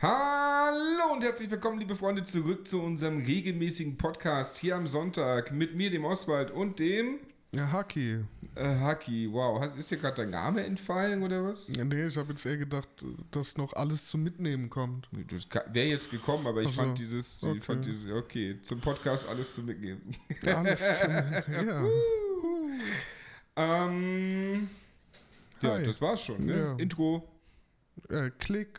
Hallo und herzlich willkommen, liebe Freunde, zurück zu unserem regelmäßigen Podcast hier am Sonntag mit mir, dem Oswald und dem Ja, Haki. äh, Haki. Wow, ist dir gerade dein Name entfallen oder was? Ja, Nee, ich habe jetzt eher gedacht, dass noch alles zum Mitnehmen kommt. Das wäre jetzt gekommen, aber ich Ach so, fand dieses, ich okay. fand dieses, okay, zum Podcast alles zu mitnehmen. Alles zum Ja. ähm, ja, das war's schon, ne? Ja. Intro. Äh, Klick.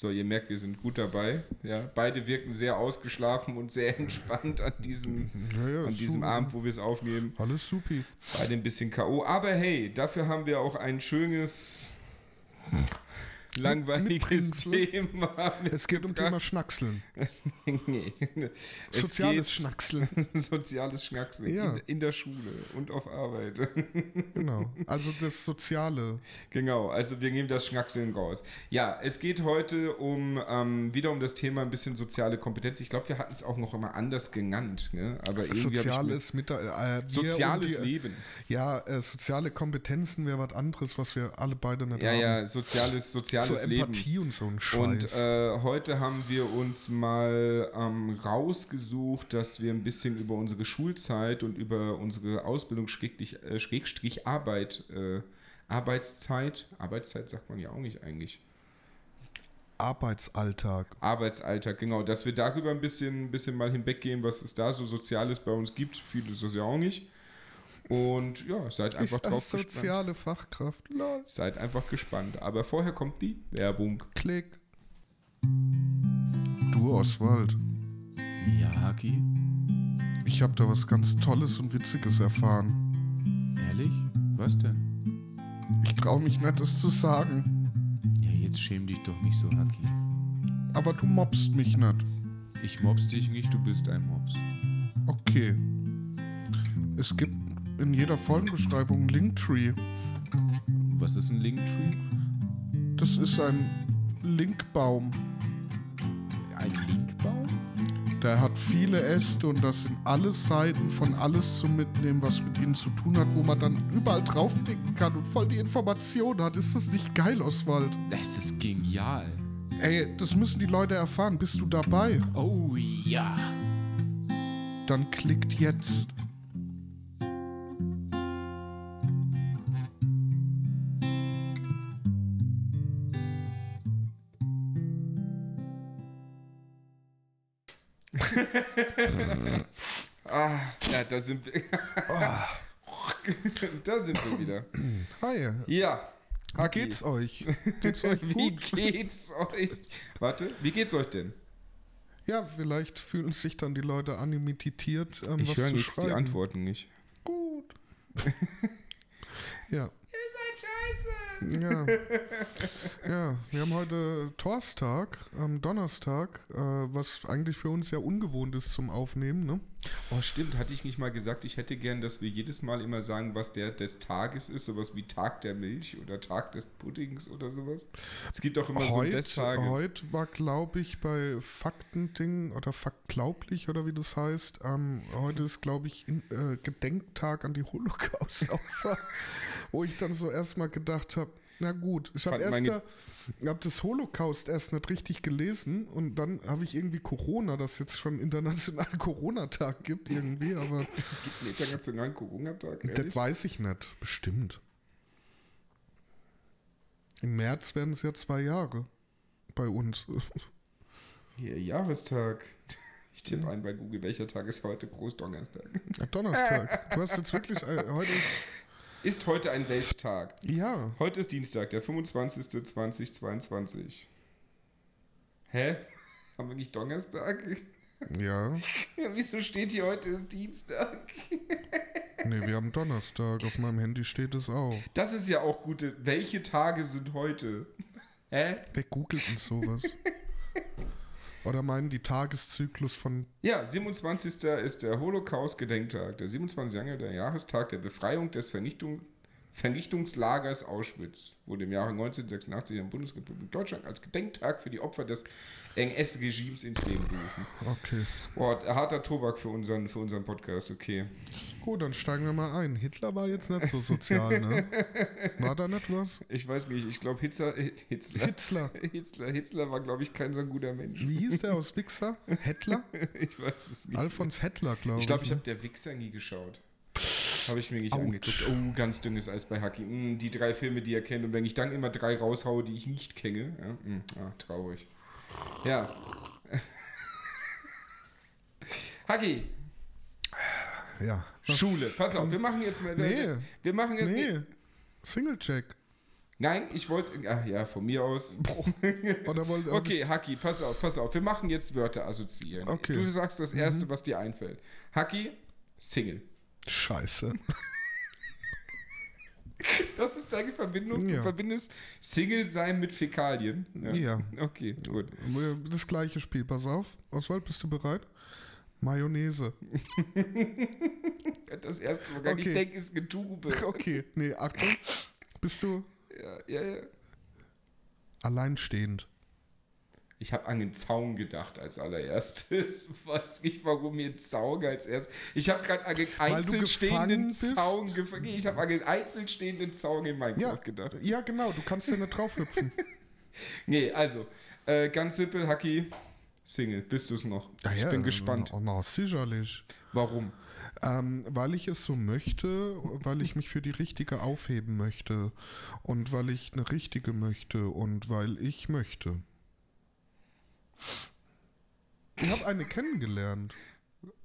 So, ihr merkt, wir sind gut dabei. Ja, beide wirken sehr ausgeschlafen und sehr entspannt an diesem, Ja, ja, an diesem super. Abend, wo wir es aufnehmen. Alles supi. Beide ein bisschen K.O. Aber hey, dafür haben wir auch ein schönes, langweiliges. Thema. Es geht um. Thema Schnackseln. nee. Es Soziales geht- Schnackseln. Soziales Schnackseln Ja. in, in der Schule und auf Arbeit. Genau. Also das Soziale. genau, also wir nehmen das Schnackseln raus. Ja, es geht heute um ähm, wieder um das Thema ein bisschen soziale Kompetenz. Ich glaube, wir hatten es auch noch immer anders genannt. Ne? Aber irgendwie Soziales mit äh, wir soziales die, Leben. Ja, äh, soziale Kompetenzen wäre was anderes, was wir alle beide nicht Ja, haben. ja, soziales, soziales So Leben. Empathie und so ein Und Scheiß. äh, heute haben wir uns mal ähm, rausgesucht, dass wir ein bisschen über unsere Schulzeit und über unsere Ausbildung Schrägstrich, äh, Schrägstrich Arbeit, äh, Arbeitszeit, Arbeitszeit sagt man ja auch nicht eigentlich. Arbeitsalltag. Arbeitsalltag, genau, dass wir darüber ein bisschen, ein bisschen mal hinweggehen, was es da so Soziales bei uns gibt. Viele ist das ja auch nicht. Und ja, seid einfach ich drauf als gespannt. soziale Fachkraft. Lol. Seid einfach gespannt. Aber vorher kommt die Werbung. Klick. Du, Oswald. Ja, Haki? Ich habe da was ganz Tolles und Witziges erfahren. Ehrlich? Was denn? Ich traue mich nicht, es zu sagen. Ja, jetzt schäm dich doch nicht so, Haki. Aber du mobst mich nicht. Ich mobs dich nicht, du bist ein Mops. Okay. Es gibt in jeder Folgenbeschreibung einen Linktree. Was ist ein Linktree? Das ist ein Linkbaum. Ein Linkbaum? Der hat viele Äste und das sind alle Seiten von alles zum Mitnehmen, was mit ihnen zu tun hat, wo man dann überall draufklicken kann und voll die Information hat. Ist das nicht geil, Oswald? Das ist genial. Ey, das müssen die Leute erfahren. Bist du dabei? Oh ja. Dann klickt jetzt. Ah, ja, da sind wir. da sind wir wieder. Hi. Ja. Wie Haki, geht's euch? Geht's euch Wie gut? geht's euch? Warte, wie geht's euch denn? Ja, vielleicht fühlen sich dann die Leute animitiert, ähm, Ich höre nichts, die. Antworten nicht. Gut. ja. Ihr seid scheiße! Ja. ja, wir haben heute Torstag, am Donnerstag, äh, was eigentlich für uns ja ungewohnt ist zum Aufnehmen, ne? Oh, stimmt, hatte ich nicht mal gesagt, ich hätte gern, dass wir jedes Mal immer sagen, was der des Tages ist, sowas wie Tag der Milch oder Tag des Puddings oder sowas. Es gibt auch immer so ein des Tages. heute war, glaube ich, bei Faktending oder Faktglaublich oder wie das heißt, ähm, heute ist, glaube ich, in, äh, Gedenktag an die Holocaust-Opfer, wo ich dann so erstmal gedacht habe, na gut, ich habe erst meine- da, ich hab das Holocaust erst nicht richtig gelesen und dann habe ich irgendwie Corona, dass jetzt schon internationalen Corona-Tag gibt irgendwie, aber Es gibt einen internationalen Corona-Tag. das weiß ich nicht, bestimmt. Im März werden es ja zwei Jahre bei uns. Hier, Jahrestag. Ich tippe ein bei Google, welcher Tag ist heute? Großdonnerstag. Ja, Donnerstag. Du hast jetzt wirklich äh, heute ist, Ist heute ein Welttag? ja, Heute ist Dienstag, der 25.2022. Hä? Haben wir nicht Donnerstag? ja. Ja, wieso steht hier heute ist Dienstag? Nee, wir haben Donnerstag. Auf meinem Handy steht es auch. Das ist ja auch gute. Welche Tage sind heute? Hä? Wer googelt denn sowas? Oder meinen die Tageszyklus von. Ja, 27. ist der Holocaust-Gedenktag. Der 27. Januar, der Jahrestag der Befreiung des Vernichtung, Vernichtungslagers Auschwitz wurde im Jahre 1986 in der Bundesrepublik Deutschland als Gedenktag für die Opfer des NS-Regimes ins Leben gerufen. Okay. Boah, harter Tobak für unseren, für unseren Podcast, okay. Gut, dann steigen wir mal ein. Hitler war jetzt nicht so sozial, ne? War da nicht was? Ich weiß nicht, ich glaube Hitler, Hitler, Hitzler. Hitler, Hitler war, glaube ich, kein so guter Mensch. Wie hieß der aus Wichser? Hettler? Ich weiß es nicht. Alfons Hettler, glaube ich. Ich glaube, ich ne? habe der Wichser nie geschaut. Habe ich mir nicht Autsch. angeguckt. Oh, ganz dünnes Eis bei Haki. Mm, die drei Filme, die er kennt. Und wenn ich dann immer drei raushaue, die ich nicht kenne. Ja, mm, ah, traurig. Ja. Haki, Ja. Schule. Pass auf, wir machen jetzt mal. Nee. Wir machen jetzt. Nee. Single-Check. Nein, ich wollte. Ach ja, von mir aus. Okay, Haki, pass auf, pass auf. Wir machen jetzt Wörter assoziieren. Okay. Du sagst das erste, was dir einfällt. Haki, Single. Scheiße. Das ist deine Verbindung. Du Ja. verbindest Single sein mit Fäkalien. Ja. Okay, gut. Das gleiche Spiel, pass auf. Oswald, bist du bereit? Mayonnaise. Das erste, woran ich Okay. denke, ist Getube. Okay, nee, Achtung. Bist du Ja, ja, ja. alleinstehend? Ich habe an den Zaun gedacht als allererstes. Weiß nicht, warum mir Zaun als erstes. Ich habe gerade an den einzeln stehenden? Zaun gefangen. Ich habe an den einzeln stehenden Zaun in Minecraft Ja, gedacht. ja, genau. Du kannst ja nicht draufhüpfen. Nee, also, äh, ganz simpel, Haki, Single. Bist du es noch? Ja, ich ja, bin gespannt. Na, na, sicherlich. Warum? Ähm, weil ich es so möchte, weil ich mich für die Richtige aufheben möchte und weil ich eine Richtige möchte und weil ich möchte. Ich habe eine kennengelernt.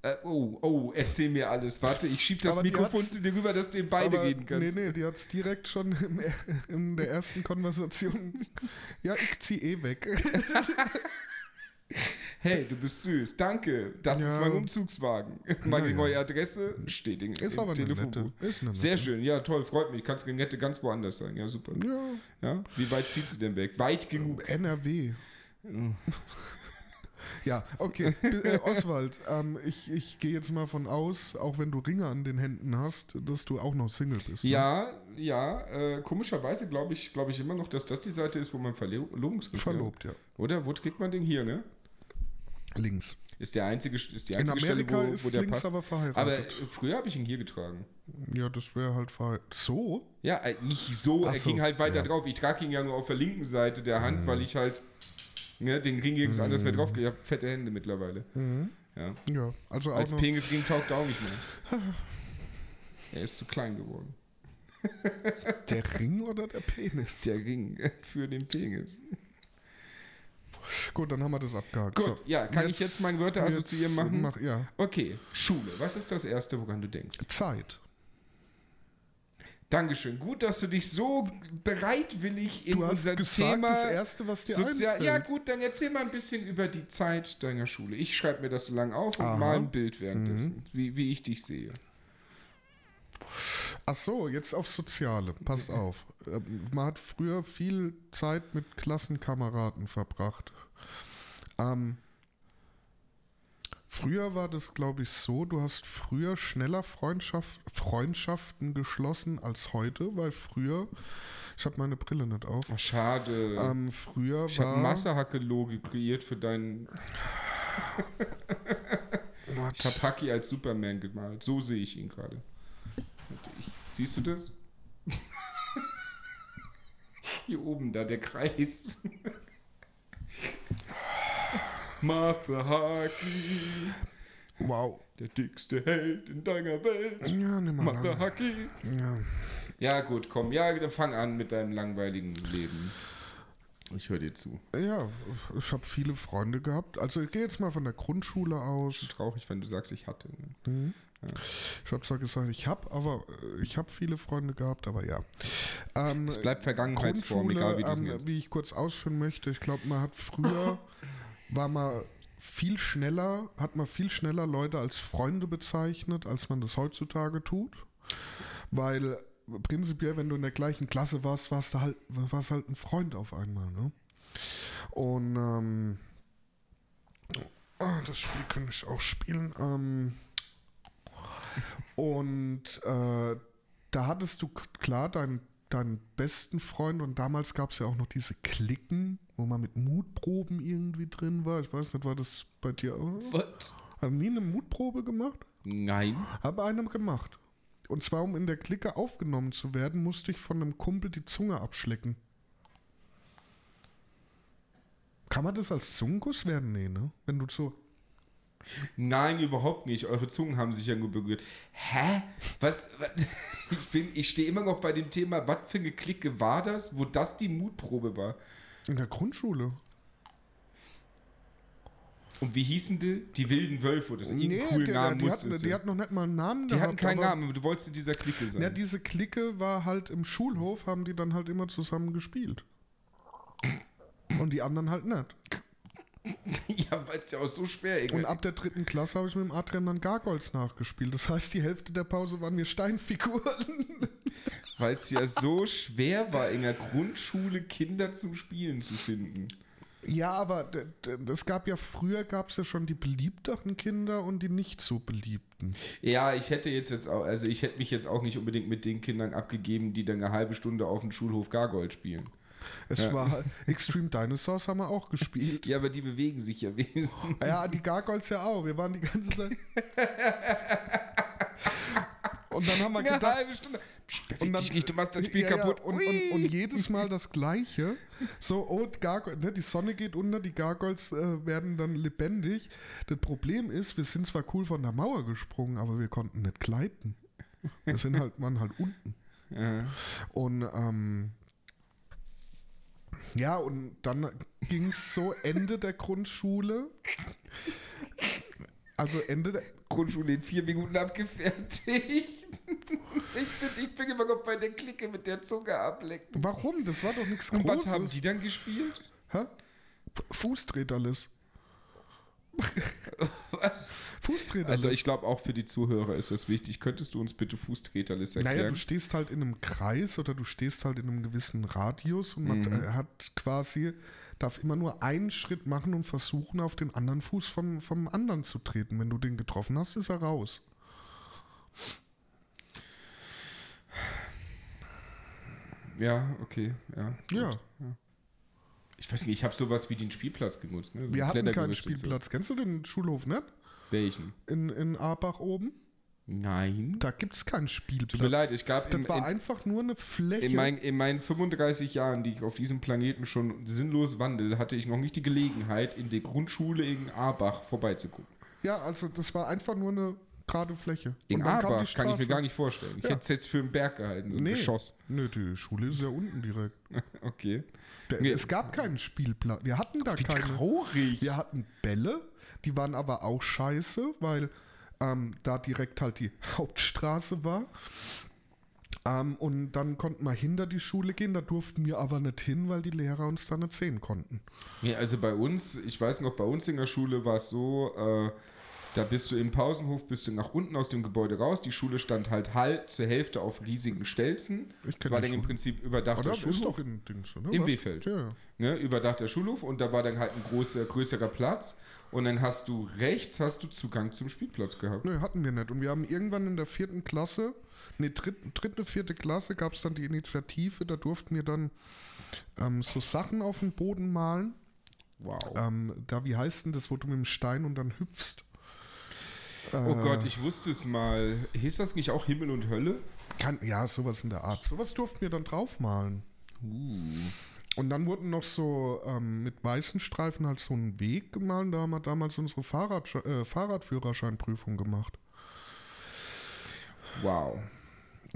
Äh, oh, oh, erzähl mir alles. Warte, ich schieb das Aber Mikrofon zu dir rüber, dass du in beide reden kannst. Nee, nee, die hat es direkt schon im, in der ersten Konversation. Ja, ich zieh eh weg. Hey, du bist süß. Danke. Das ist Ja. mein Umzugswagen. Meine ja. neue Adresse steht in, Ist im Telefonbuch. Ist eine nette. Sehr schön. Ja, toll. Freut mich. Kannst eine nette ganz woanders sein. Ja, super. Ja, Ja? Wie weit zieht sie denn weg? Weit genug. NRW. Ja, okay. Äh, Oswald, ähm, ich, ich gehe jetzt mal von aus, auch wenn du Ringe an den Händen hast, dass du auch noch Single bist. Ne? Ja, ja. Äh, komischerweise glaube ich, glaube ich immer noch, dass das die Seite ist, wo man Verlobungsring Verlobt, ja. Oder? Wo kriegt man den hier, ne? Links. Ist der einzige, ist die In einzige Stelle, wo, ist wo der links passt. aber verheiratet. Aber äh, früher habe ich ihn hier getragen. ja, das wäre halt verheiratet. So? Ja, äh, nicht so, Ach er so, ging halt weiter ja. Mhm. drauf. Ich trage ihn ja nur auf der linken Seite der Hand, weil ich halt ne, den Ring nirgends anders mehr drauf Ich habe fette Hände mittlerweile. Mhm. Ja. Ja, also auch Als noch. Penisring taugt er auch nicht mehr. Er ist zu klein geworden. Der Ring oder der Penis? Der Ring für den Penis. Gut, dann haben wir das abgehakt. Gut, so. ja, kann ich jetzt meine Wörter assoziieren machen? Mach, ja. Okay, Schule. Was ist das Erste, woran du denkst? Zeit. Dankeschön. Gut, dass du dich so bereitwillig in Du hast unser gesagt, Thema das Erste, was dir Sozial einfällt. ja gut, dann erzähl mal ein bisschen über die Zeit deiner Schule. Ich schreibe mir das so lange auf und Aha. Mhm. mal ein Bild währenddessen, wie, wie ich dich sehe. Ach so, jetzt auf Soziale. Pass auf. Ähm, Man hat früher viel Zeit mit Klassenkameraden verbracht. Ähm, früher war das, glaube ich, so, du hast früher schneller Freundschaft, Freundschaften geschlossen als heute, weil früher, ich habe meine Brille nicht auf, Ach, schade. ähm, früher ich habe war... ein Massehacke-Logo kreiert für deinen. Ich habe Haki als Superman gemalt. So sehe ich ihn gerade. Ich- Siehst du das? Hier oben, da der Kreis. Martha Haki, wow. der dickste Held in deiner Welt. Ja, nimm mal Martha. Haki. Ja. Ja, gut, komm. Ja, dann fang an mit deinem langweiligen Leben. Ich höre dir zu. Ja, ich habe viele Freunde gehabt. Also ich gehe jetzt mal von der Grundschule aus. Traurig, wenn du sagst, ich hatte. Ne? Ich habe zwar gesagt, ich habe, aber äh, ich habe viele Freunde gehabt, aber ja. Ähm, Es bleibt Vergangenheitsform, egal wie du es ähm, wie ich kurz ausführen möchte, ich glaube, man hat früher, war man viel schneller, hat man viel schneller Leute als Freunde bezeichnet, als man das heutzutage tut. Weil prinzipiell, wenn du in der gleichen Klasse warst, warst du halt, warst halt ein Freund auf einmal. Ne? Und ähm, ah, das Spiel kann ich auch spielen. Ähm, und äh, da hattest du klar deinen, deinen besten Freund und damals gab es ja auch noch diese Klicken, wo man mit Mutproben irgendwie drin war. Ich weiß nicht, war das bei dir auch? Was? Haben nie eine Mutprobe gemacht? Nein. Habe eine gemacht. Und zwar, um in der Clique aufgenommen zu werden, musste ich von einem Kumpel die Zunge abschlecken. Kann man das als Zungenkuss werden? Nee, ne? Wenn du so. Nein, überhaupt nicht. Eure Zungen haben sich ja nur berührt. Hä? Was? was? Ich, bin, ich stehe immer noch bei dem Thema, was für eine Clique war das, wo das die Mutprobe war? In der Grundschule. Und wie hießen die? Die wilden Wölfe oder so. Irgendeinen coolen die, Namen die, hatten, die hatten noch nicht mal einen Namen Die hatten keinen Namen, aber du wolltest in dieser Clique sein. Ja, diese Clique war halt im Schulhof, haben die dann halt immer zusammen gespielt. Und die anderen halt nicht. ja weil es ja auch so schwer Und irgendwie. ab der dritten Klasse habe ich mit dem Adrian dann Gargoyles nachgespielt. Das heißt, die Hälfte der Pause waren mir Steinfiguren. Weil es ja so schwer war, in der Grundschule Kinder zum Spielen zu finden. Ja, aber es gab ja früher gab es ja schon die beliebteren Kinder und die nicht so beliebten. Ja, ich hätte jetzt jetzt auch, also ich hätte mich jetzt auch nicht unbedingt mit den Kindern abgegeben, die dann eine halbe Stunde auf dem Schulhof Gargold spielen. Es Ja. war Extreme Dinosaurs haben wir auch gespielt. Ja, aber die bewegen sich ja wesentlich. Ja, die Gargoyles ja auch. Wir waren die ganze Zeit. Und dann haben wir Eine gedacht, halbe Stunde. Psst, Und dann- dich nicht, du machst das Spiel Ja, ja, kaputt. Und, und, und jedes Mal das Gleiche. So, oh, Gargoyle, ne, die Sonne geht unter, die Gargoyles äh, werden dann lebendig. Das Problem ist, wir sind zwar cool von der Mauer gesprungen, aber wir konnten nicht gleiten. Wir sind halt, waren halt unten. Ja. Und ähm, ja, und dann ging es so Ende der Grundschule. Also Ende der. Grundschule in vier Minuten abgefertigt. Ich bin, ich bin immer noch bei der Clique mit der Zunge ablecken. Warum? Das war doch nichts Und Großes. was haben die dann gespielt? Hä? F- Fußtreterlist. Was? Fußtreterlist. Also ich glaube auch für die Zuhörer ist das wichtig. Könntest du uns bitte Fußtreterlist erklären? Naja, du stehst halt in einem Kreis oder du stehst halt in einem gewissen Radius und man Mhm. äh, hat quasi, darf immer nur einen Schritt machen und versuchen, auf den anderen Fuß vom, vom anderen zu treten. Wenn du den getroffen hast, ist er raus. ja, okay, ja. Ja. gut. Ich weiß nicht, ich habe sowas wie den Spielplatz genutzt. Ne? So Wir hatten keinen und so. Spielplatz. Kennst du den Schulhof nicht? Welchen? In, in Arbach oben? Nein. Da gibt es keinen Spielplatz. Tut mir leid, ich glaube, Das in, war in, einfach nur eine Fläche. in, mein, in meinen 35 Jahren, die ich auf diesem Planeten schon sinnlos wandel, hatte ich noch nicht die Gelegenheit, in der Grundschule in Arbach vorbeizugucken. ja, also das war einfach nur eine gerade Fläche. In Arbach kann ich mir gar nicht vorstellen. Ich Ja. hätte es jetzt für einen Berg gehalten, so ein Nee. Geschoss. Nö, die Schule ist ja unten direkt. Okay. Der, Nee. Es gab keinen Spielplatz. Wir hatten da Wie keine. traurig. Wir hatten Bälle, die waren aber auch scheiße, weil ähm, da direkt halt die Hauptstraße war. Ähm, und dann konnten wir hinter die Schule gehen, da durften wir aber nicht hin, weil die Lehrer uns da nicht sehen konnten. Nee, also bei uns, ich weiß noch, bei uns in der Schule war es so, äh, da bist du im Pausenhof, bist du nach unten aus dem Gebäude raus. Die Schule stand halt halt zur Hälfte auf riesigen Stelzen. Ich Das war dann im Schule. Prinzip überdachter Oder Schulhof. Im Was? Wehfeld. Ja. Ne, überdachter Schulhof und da war dann halt ein großer, größerer Platz. Und dann hast du rechts hast du Zugang zum Spielplatz gehabt. Nö, hatten wir nicht. Und wir haben irgendwann in der vierten Klasse, nee, dritte, dritte vierte Klasse gab es dann die Initiative, da durften wir dann ähm, so Sachen auf den Boden malen. Wow. Ähm, da, wie heißt denn das, wo du mit dem Stein und dann hüpfst? Oh Äh, Gott, ich wusste es mal. Hieß das nicht auch Himmel und Hölle? Kann, ja, sowas in der Art. Sowas durften wir dann draufmalen. Und dann wurden noch so ähm, mit weißen Streifen halt so einen Weg gemalt. Da haben wir damals unsere Fahrrad, äh, Fahrradführerscheinprüfung gemacht. Wow.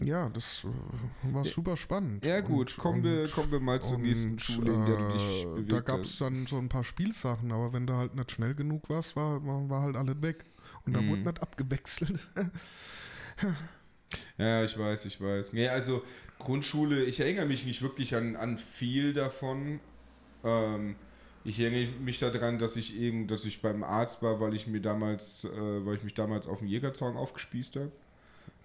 Ja, das äh, war super spannend. Ja gut, Und- kommen, wir, und- kommen wir mal zur nächsten Schule, in der du dich äh, bewegt Da gab es dann so ein paar Spielsachen, aber wenn du halt nicht schnell genug warst, war, war, war halt alles weg. Und da Mhm. wurde nicht abgewechselt. Ja, ich weiß, ich weiß. Nee, also Grundschule, ich erinnere mich nicht wirklich an, an viel davon. Ähm, ich erinnere mich daran, dass ich eben, dass ich beim Arzt war, weil ich mir damals, äh, weil ich mich damals auf dem Jägerzaun aufgespießt habe.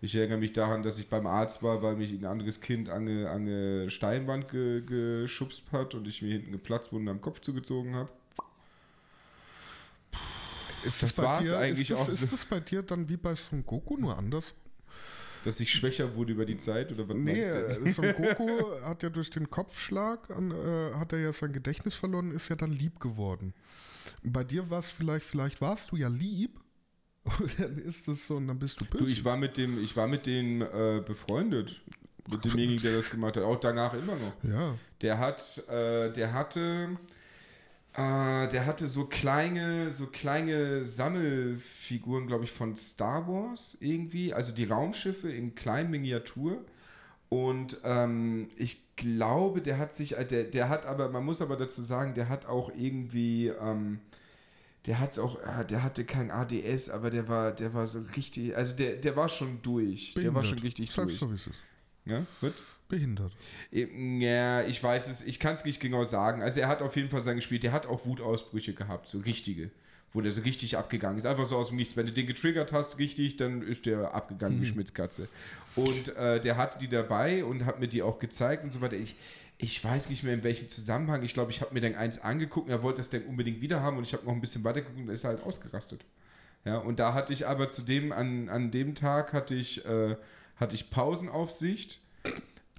Ich erinnere mich daran, dass ich beim Arzt war, weil mich ein anderes Kind an eine, an eine Steinwand ge, geschubst hat und ich mir hinten Geplatzwunden am Kopf zugezogen habe. Ist Das bei war's dir, eigentlich ist das, auch. Ist das bei dir dann wie bei Son Goku nur anders? Dass ich schwächer wurde über die Zeit oder was Nee, meinst du jetzt? Son Goku hat ja durch den Kopfschlag, an, äh, hat er ja sein Gedächtnis verloren, ist ja dann lieb geworden. Bei dir war es vielleicht, vielleicht warst du ja lieb, und dann ist es so und dann bist du böse. Du, ich war mit dem, ich war mit dem äh, befreundet. Mit demjenigen, der das gemacht hat. Auch danach immer noch. ja, Der hat, äh, der hatte, äh, der hatte so kleine, so kleine Sammelfiguren, glaube ich, von Star Wars irgendwie. Also die Raumschiffe in kleinen Miniatur. Und ähm, ich glaube, der hat sich, äh, der, der hat aber, man muss aber dazu sagen, der hat auch irgendwie, ähm, der hat auch, äh, der hatte kein ADS, aber der war, der war so richtig, also der, der war schon durch. Der war behindert. schon richtig Sag's durch. so, wie es ist. Ja, gut. Behindert. Ja, ich weiß es, ich kann es nicht genau sagen. Also er hat auf jeden Fall sein gespielt. Der hat auch Wutausbrüche gehabt, so richtige, wo der so richtig abgegangen ist. Einfach so aus dem Nichts. Wenn du den getriggert hast, richtig, dann ist der abgegangen wie Schmitzkatze. Und äh, der hatte die dabei und hat mir die auch gezeigt und so weiter. Ich, ich weiß nicht mehr in welchem Zusammenhang. Ich glaube, ich habe mir dann eins angeguckt und er wollte das dann unbedingt wieder haben und ich habe noch ein bisschen weiter geguckt und ist er halt ausgerastet. Ja, und da hatte ich aber zudem, an, an dem Tag hatte ich, äh, hatte ich Pausenaufsicht.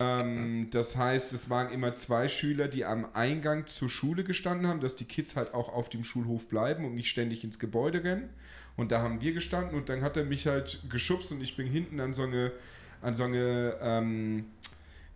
Ähm, das heißt, es waren immer zwei Schüler, die am Eingang zur Schule gestanden haben, dass die Kids halt auch auf dem Schulhof bleiben und nicht ständig ins Gebäude rennen. Und da haben wir gestanden und dann hat er mich halt geschubst und ich bin hinten an so eine, an so eine ähm,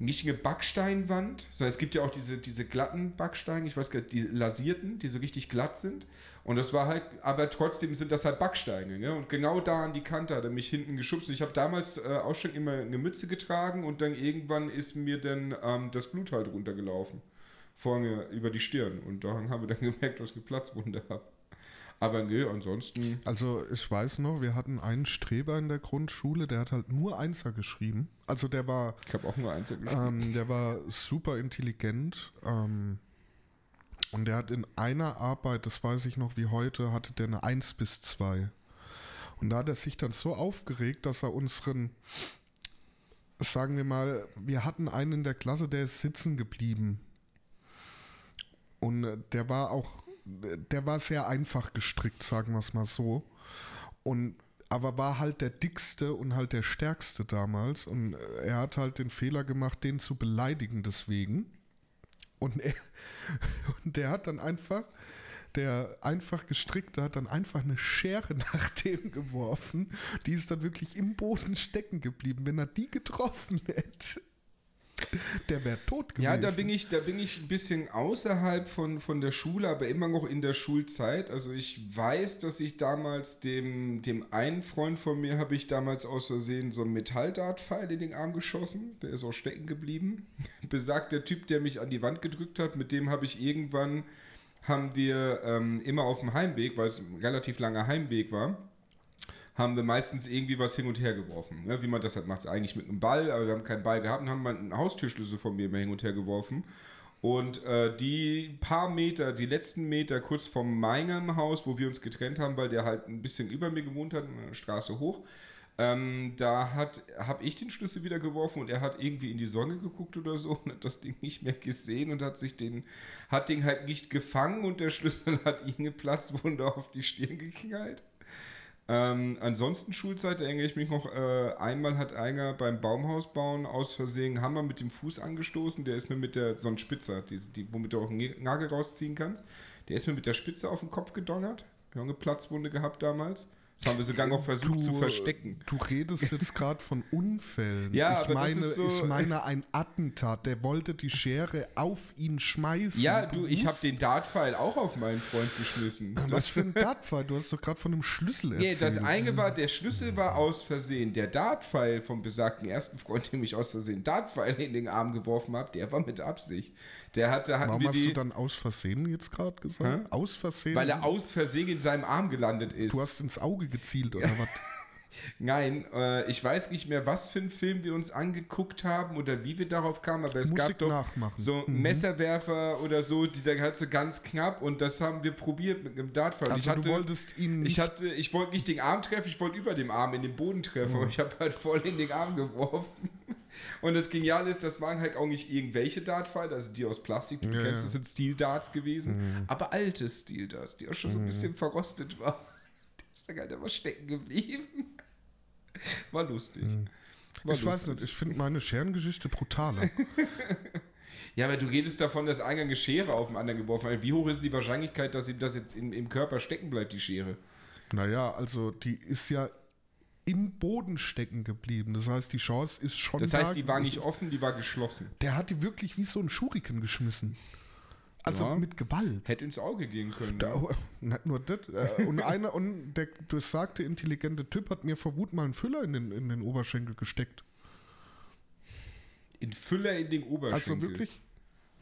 eine Backsteinwand, sondern es gibt ja auch diese, diese glatten Backsteine, ich weiß gar nicht, die lasierten, die so richtig glatt sind. Und das war halt, aber trotzdem sind das halt Backsteine. Ne? Und genau da an die Kante hat er mich hinten geschubst. Und ich habe damals äh, auch schon immer eine Mütze getragen und dann irgendwann ist mir dann ähm, das Blut halt runtergelaufen. Vorne über die Stirn. Und da haben wir dann gemerkt, dass ich eine Platzwunde habe. Aber nö, ansonsten. Also ich weiß noch, wir hatten einen Streber in der Grundschule, der hat halt nur Einser geschrieben. Also der war, Ich habe auch nur eins geschrieben. ähm, der war super intelligent. Ähm, und der hat in einer Arbeit, das weiß ich noch wie heute, hatte der eine 1 bis 2. Und da hat er sich dann so aufgeregt, dass er unseren, sagen wir mal, wir hatten einen in der Klasse, der ist sitzen geblieben. Und äh, der war auch, der war sehr einfach gestrickt, sagen wir es mal so. Und aber war halt der dickste und halt der stärkste damals. Und äh, er hat halt den Fehler gemacht, den zu beleidigen deswegen. Und, er, und der hat dann einfach, der einfach gestrickte hat dann einfach eine Schere nach dem geworfen. Die ist dann wirklich im Boden stecken geblieben. Wenn er die getroffen hätte, der wäre tot gewesen. Ja, da bin ich, da bin ich ein bisschen außerhalb von, von der Schule, aber immer noch in der Schulzeit. Also ich weiß, dass ich damals dem, dem einen Freund von mir habe ich damals aus Versehen so einen Metalldartpfeil in den Arm geschossen. Der ist auch stecken geblieben. Besagt der Typ, der mich an die Wand gedrückt hat, mit dem habe ich irgendwann, haben wir ähm, immer auf dem Heimweg, weil es ein relativ langer Heimweg war, haben wir meistens irgendwie was hin und her geworfen. Ne? Wie man das halt macht, eigentlich mit einem Ball, aber wir haben keinen Ball gehabt und haben mal einen Haustürschlüssel von mir immer hin und her geworfen. Und äh, die paar Meter, die letzten Meter kurz vor meinem Haus, wo wir uns getrennt haben, weil der halt ein bisschen über mir gewohnt hat, eine Straße hoch, ähm, da habe ich den Schlüssel wieder geworfen und er hat irgendwie in die Sonne geguckt oder so und hat das Ding nicht mehr gesehen und hat sich den, hat den halt nicht gefangen und der Schlüssel hat ihn eine Platzwunde auf die Stirn geknallt. Ähm, ansonsten Schulzeit, erinnere ich mich noch, äh, einmal hat einer beim Baumhausbauen aus Versehen Hammer mit dem Fuß angestoßen, der ist mir mit der, so ein Spitzer, die, die, womit du auch einen Nagel rausziehen kannst, der ist mir mit der Spitze auf den Kopf gedonnert, eine Platzwunde gehabt damals, das haben wir sogar noch versucht zu verstecken. Du redest jetzt gerade von Unfällen. Ja, ich aber das meine, ist so- ich meine ein Attentat. Der wollte die Schere auf ihn schmeißen. Ja, du, ich habe den Dartpfeil auch auf meinen Freund geschmissen. Was für ein Dartpfeil? Du hast doch gerade von einem Schlüssel Nee, erzählt. das eine war, der Schlüssel war aus Versehen. Der Dartpfeil vom besagten ersten Freund, dem ich aus Versehen Dartpfeil in den Arm geworfen habe, der war mit Absicht. Der hatte, hatten Warum wir hast du die, dann aus Versehen jetzt gerade gesagt? Hä? Aus Versehen? weil er aus Versehen in seinem Arm gelandet ist. du hast ins Auge gezielt oder was? Nein, äh, ich weiß nicht mehr, was für einen Film wir uns angeguckt haben oder wie wir darauf kamen, aber es Musik gab doch nachmachen. so Mhm. Messerwerfer oder so, die da halt so ganz knapp und das haben wir probiert mit einem Dartpfeil. Also ich hatte, du wolltest ihn nicht Ich hatte, ich wollte nicht den Arm treffen, ich wollte über dem Arm in den Boden treffen, Mhm. aber ich habe halt voll in den Arm geworfen. Und das Geniale ist, das waren halt auch nicht irgendwelche Dartpfeile, also die aus Plastik, du Ja, kennst. Mhm. das sind Steel-Darts gewesen, aber alte Steel-Darts, die auch schon so ein bisschen verrostet waren. Der ist dann halt immer stecken geblieben. War lustig. Mhm. War ich weiß lustig. nicht, ich finde meine Scherengeschichte brutaler. Ja, aber du redest davon, dass einer eine Schere auf den anderen geworfen hat. Wie hoch ist die Wahrscheinlichkeit, dass ihm das jetzt im, im Körper stecken bleibt, die Schere? naja, also die ist ja im Boden stecken geblieben. Das heißt, die Chance ist schon Das da heißt, die war nicht offen, die war geschlossen. Der hat die wirklich wie so ein Schuriken geschmissen. Also Ja. mit Gewalt. Hätte ins Auge gehen können. Da, ne? nicht nur das. Äh, und einer und der besagte intelligente Typ hat mir vor Wut mal einen Füller in den, in den Oberschenkel gesteckt. In Füller in den Oberschenkel. Also wirklich,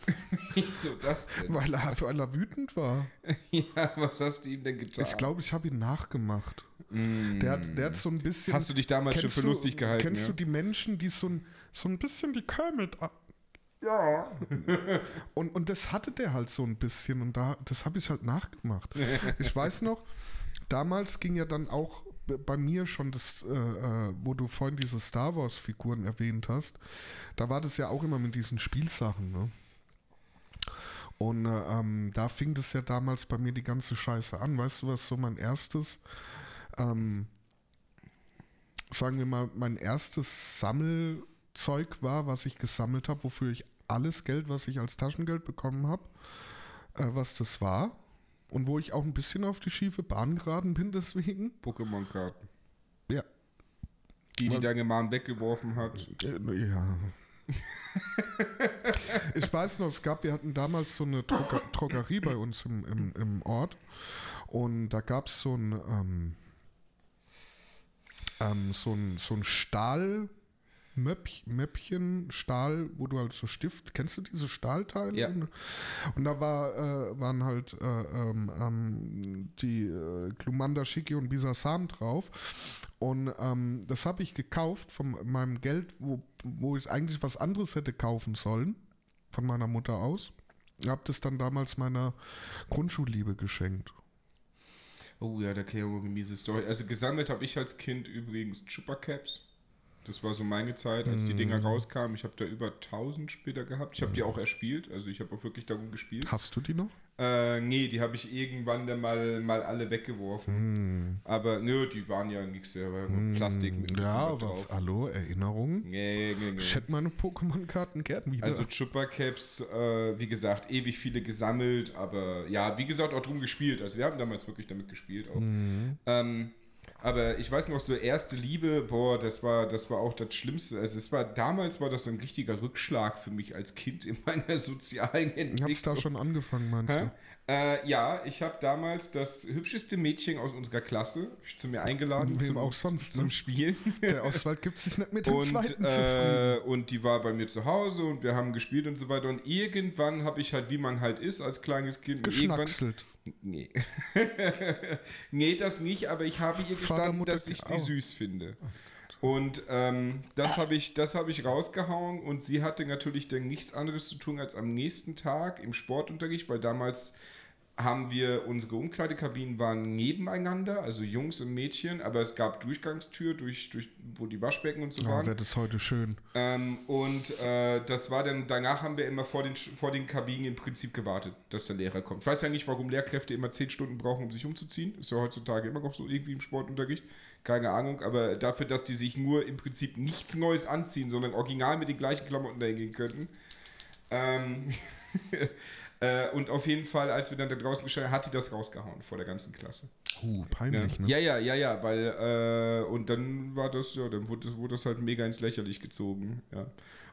Wieso das denn? weil er, weil er wütend war. ja, was hast du ihm denn getan? Ich glaube, ich habe ihn nachgemacht. Mm. Der, hat, der hat so ein bisschen. Hast du dich damals schon für du- lustig gehalten? Kennst ja? du die Menschen, die so ein, so ein bisschen die Kermit. Ja. Und, und das hatte der halt so ein bisschen und da, das habe ich halt nachgemacht. Ich weiß noch, damals ging ja dann auch bei mir schon das, äh, äh, wo du vorhin diese Star Wars-Figuren erwähnt hast, da war das ja auch immer mit diesen Spielsachen, ne? Und äh, ähm, da fing das ja damals bei mir die ganze Scheiße an. Weißt du, was so mein erstes, ähm, sagen wir mal, mein erstes Sammelzeug war, was ich gesammelt habe, wofür ich alles Geld, was ich als Taschengeld bekommen habe, äh, was das war. Und wo ich auch ein bisschen auf die schiefe Bahn geraten bin, deswegen. Pokémon-Karten. Ja. Die, die deine Mom weggeworfen hat. Äh, Ja. ich weiß noch, es gab, wir hatten damals so eine Droger Drogerie bei uns im, im, im Ort und da gab es so ein, ähm, ähm, so ein, so ein Stahl. Möppchen, Stahl, wo du halt so Stift, kennst du diese Stahlteile? Ja. Und da war, äh, waren halt äh, ähm, ähm, die äh, Glumanda Schicki und Bisa Sam drauf. Und ähm, das habe ich gekauft von meinem Geld, wo, wo ich eigentlich was anderes hätte kaufen sollen, von meiner Mutter aus. Ich habe das dann damals meiner Grundschulliebe geschenkt. Oh ja, da auch eine miese Story. Also gesammelt habe ich als Kind übrigens Chupa-Caps. Das war so meine Zeit, als die Dinger rauskamen. Ich habe da über 1000 später gehabt. Ich habe die auch erspielt. Also ich habe auch wirklich darum gespielt. Hast du die noch? Äh, nee, die habe ich irgendwann dann mal, mal alle weggeworfen. Aber nö, die waren ja nichts, da war nur Plastik mit Ja, aber drauf. hallo, Erinnerungen? Nee, nee, nee. Ich hätte meine Pokémon-Karten gern wieder. Also Chupa-Caps, äh, wie gesagt, ewig viele gesammelt, aber ja, wie gesagt, auch drum gespielt. Also wir haben damals wirklich damit gespielt auch. Ähm, aber ich weiß noch, so erste Liebe, boah, das war, das war auch das Schlimmste. Also es war, damals war das so ein richtiger Rückschlag für mich als Kind in meiner sozialen ich hab's Entwicklung. da schon angefangen, meinst Hä? du? Äh, ja, ich habe damals das hübscheste Mädchen aus unserer Klasse zu mir eingeladen Wem zum, auch sonst, zum ne? Spielen. Der Oswald gibt sich nicht mit dem Und, zweiten zufrieden. äh, und die war bei mir zu Hause und wir haben gespielt und so weiter. Und irgendwann habe ich halt, wie man halt ist als kleines Kind, irgendwann. Nee. nee, das nicht, aber ich habe ihr gestanden, dass ich sie süß finde. Und ähm, das habe ich, das habe ich rausgehauen und sie hatte natürlich dann nichts anderes zu tun, als am nächsten Tag im Sportunterricht, weil damals haben wir, unsere Umkleidekabinen waren nebeneinander, also Jungs und Mädchen, aber es gab Durchgangstür, durch, durch, wo die Waschbecken und so Oh, waren. wäre das heute schön. Ähm, und äh, das war dann, danach haben wir immer vor den, vor den Kabinen im Prinzip gewartet, dass der Lehrer kommt. Ich weiß ja nicht, warum Lehrkräfte immer zehn Stunden brauchen, um sich umzuziehen. Ist ja heutzutage immer noch so irgendwie im Sportunterricht. Keine Ahnung, aber dafür, dass die sich nur im Prinzip nichts Neues anziehen, sondern original mit den gleichen Klamotten dahin gehen könnten. Ähm, äh, und auf jeden Fall, als wir dann da draußen gestanden haben, hat die das rausgehauen vor der ganzen Klasse. Uh, peinlich, ne? Ja, ja, ja, ja, weil, äh, und dann war das, ja, dann wurde, das- wurde das halt mega ins Lächerlich gezogen, ja.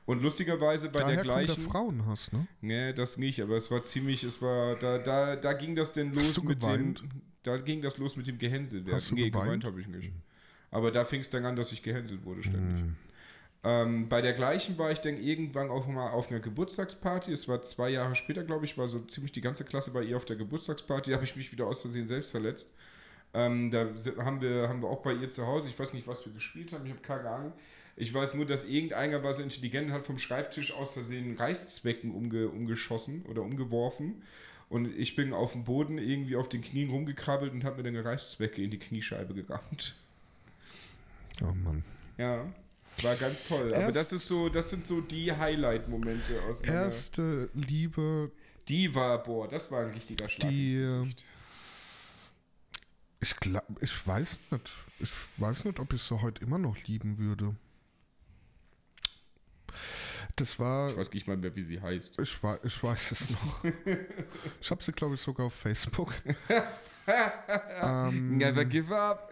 Und lustigerweise bei Daher der kommt gleichen. der Frauenhass, ne? Nee, das nicht, aber es war ziemlich, es war, da, da, da ging das denn los mit geweint? dem, da ging das los mit dem Gehänselwerden. Hast du nee, geweint? geweint habe ich nicht. Aber da fing es dann an, dass ich gehänselt wurde ständig. Hm. Ähm, bei der gleichen war ich dann irgendwann auch mal auf einer Geburtstagsparty. Es war zwei Jahre später, glaube ich, war so ziemlich die ganze Klasse bei ihr auf der Geburtstagsparty. Da habe ich mich wieder aus Versehen selbst verletzt. Ähm, da haben wir, haben wir auch bei ihr zu Hause, ich weiß nicht, was wir gespielt haben, ich habe keine Ahnung. Ich weiß nur, dass irgendeiner war so intelligent und hat vom Schreibtisch aus Versehen Reißzwecken umge, umgeschossen oder umgeworfen. Und ich bin auf dem Boden irgendwie auf den Knien rumgekrabbelt und habe mir dann Reißzwecke in die Kniescheibe gerammt. Oh Mann. Ja, war ganz toll. Aber Erst- das ist so, das sind so die Highlight-Momente aus meiner. Erste Liebe, Die war, boah, das war ein richtiger Schlag Die, ins äh, Gesicht. ich glaube, ich weiß nicht. Ich weiß nicht, ob ich sie heute immer noch lieben würde. Das war, Ich weiß nicht mal mehr, wie sie heißt. ich, ich weiß es noch. ich habe sie, glaube ich, sogar auf Facebook. ähm, Never give up.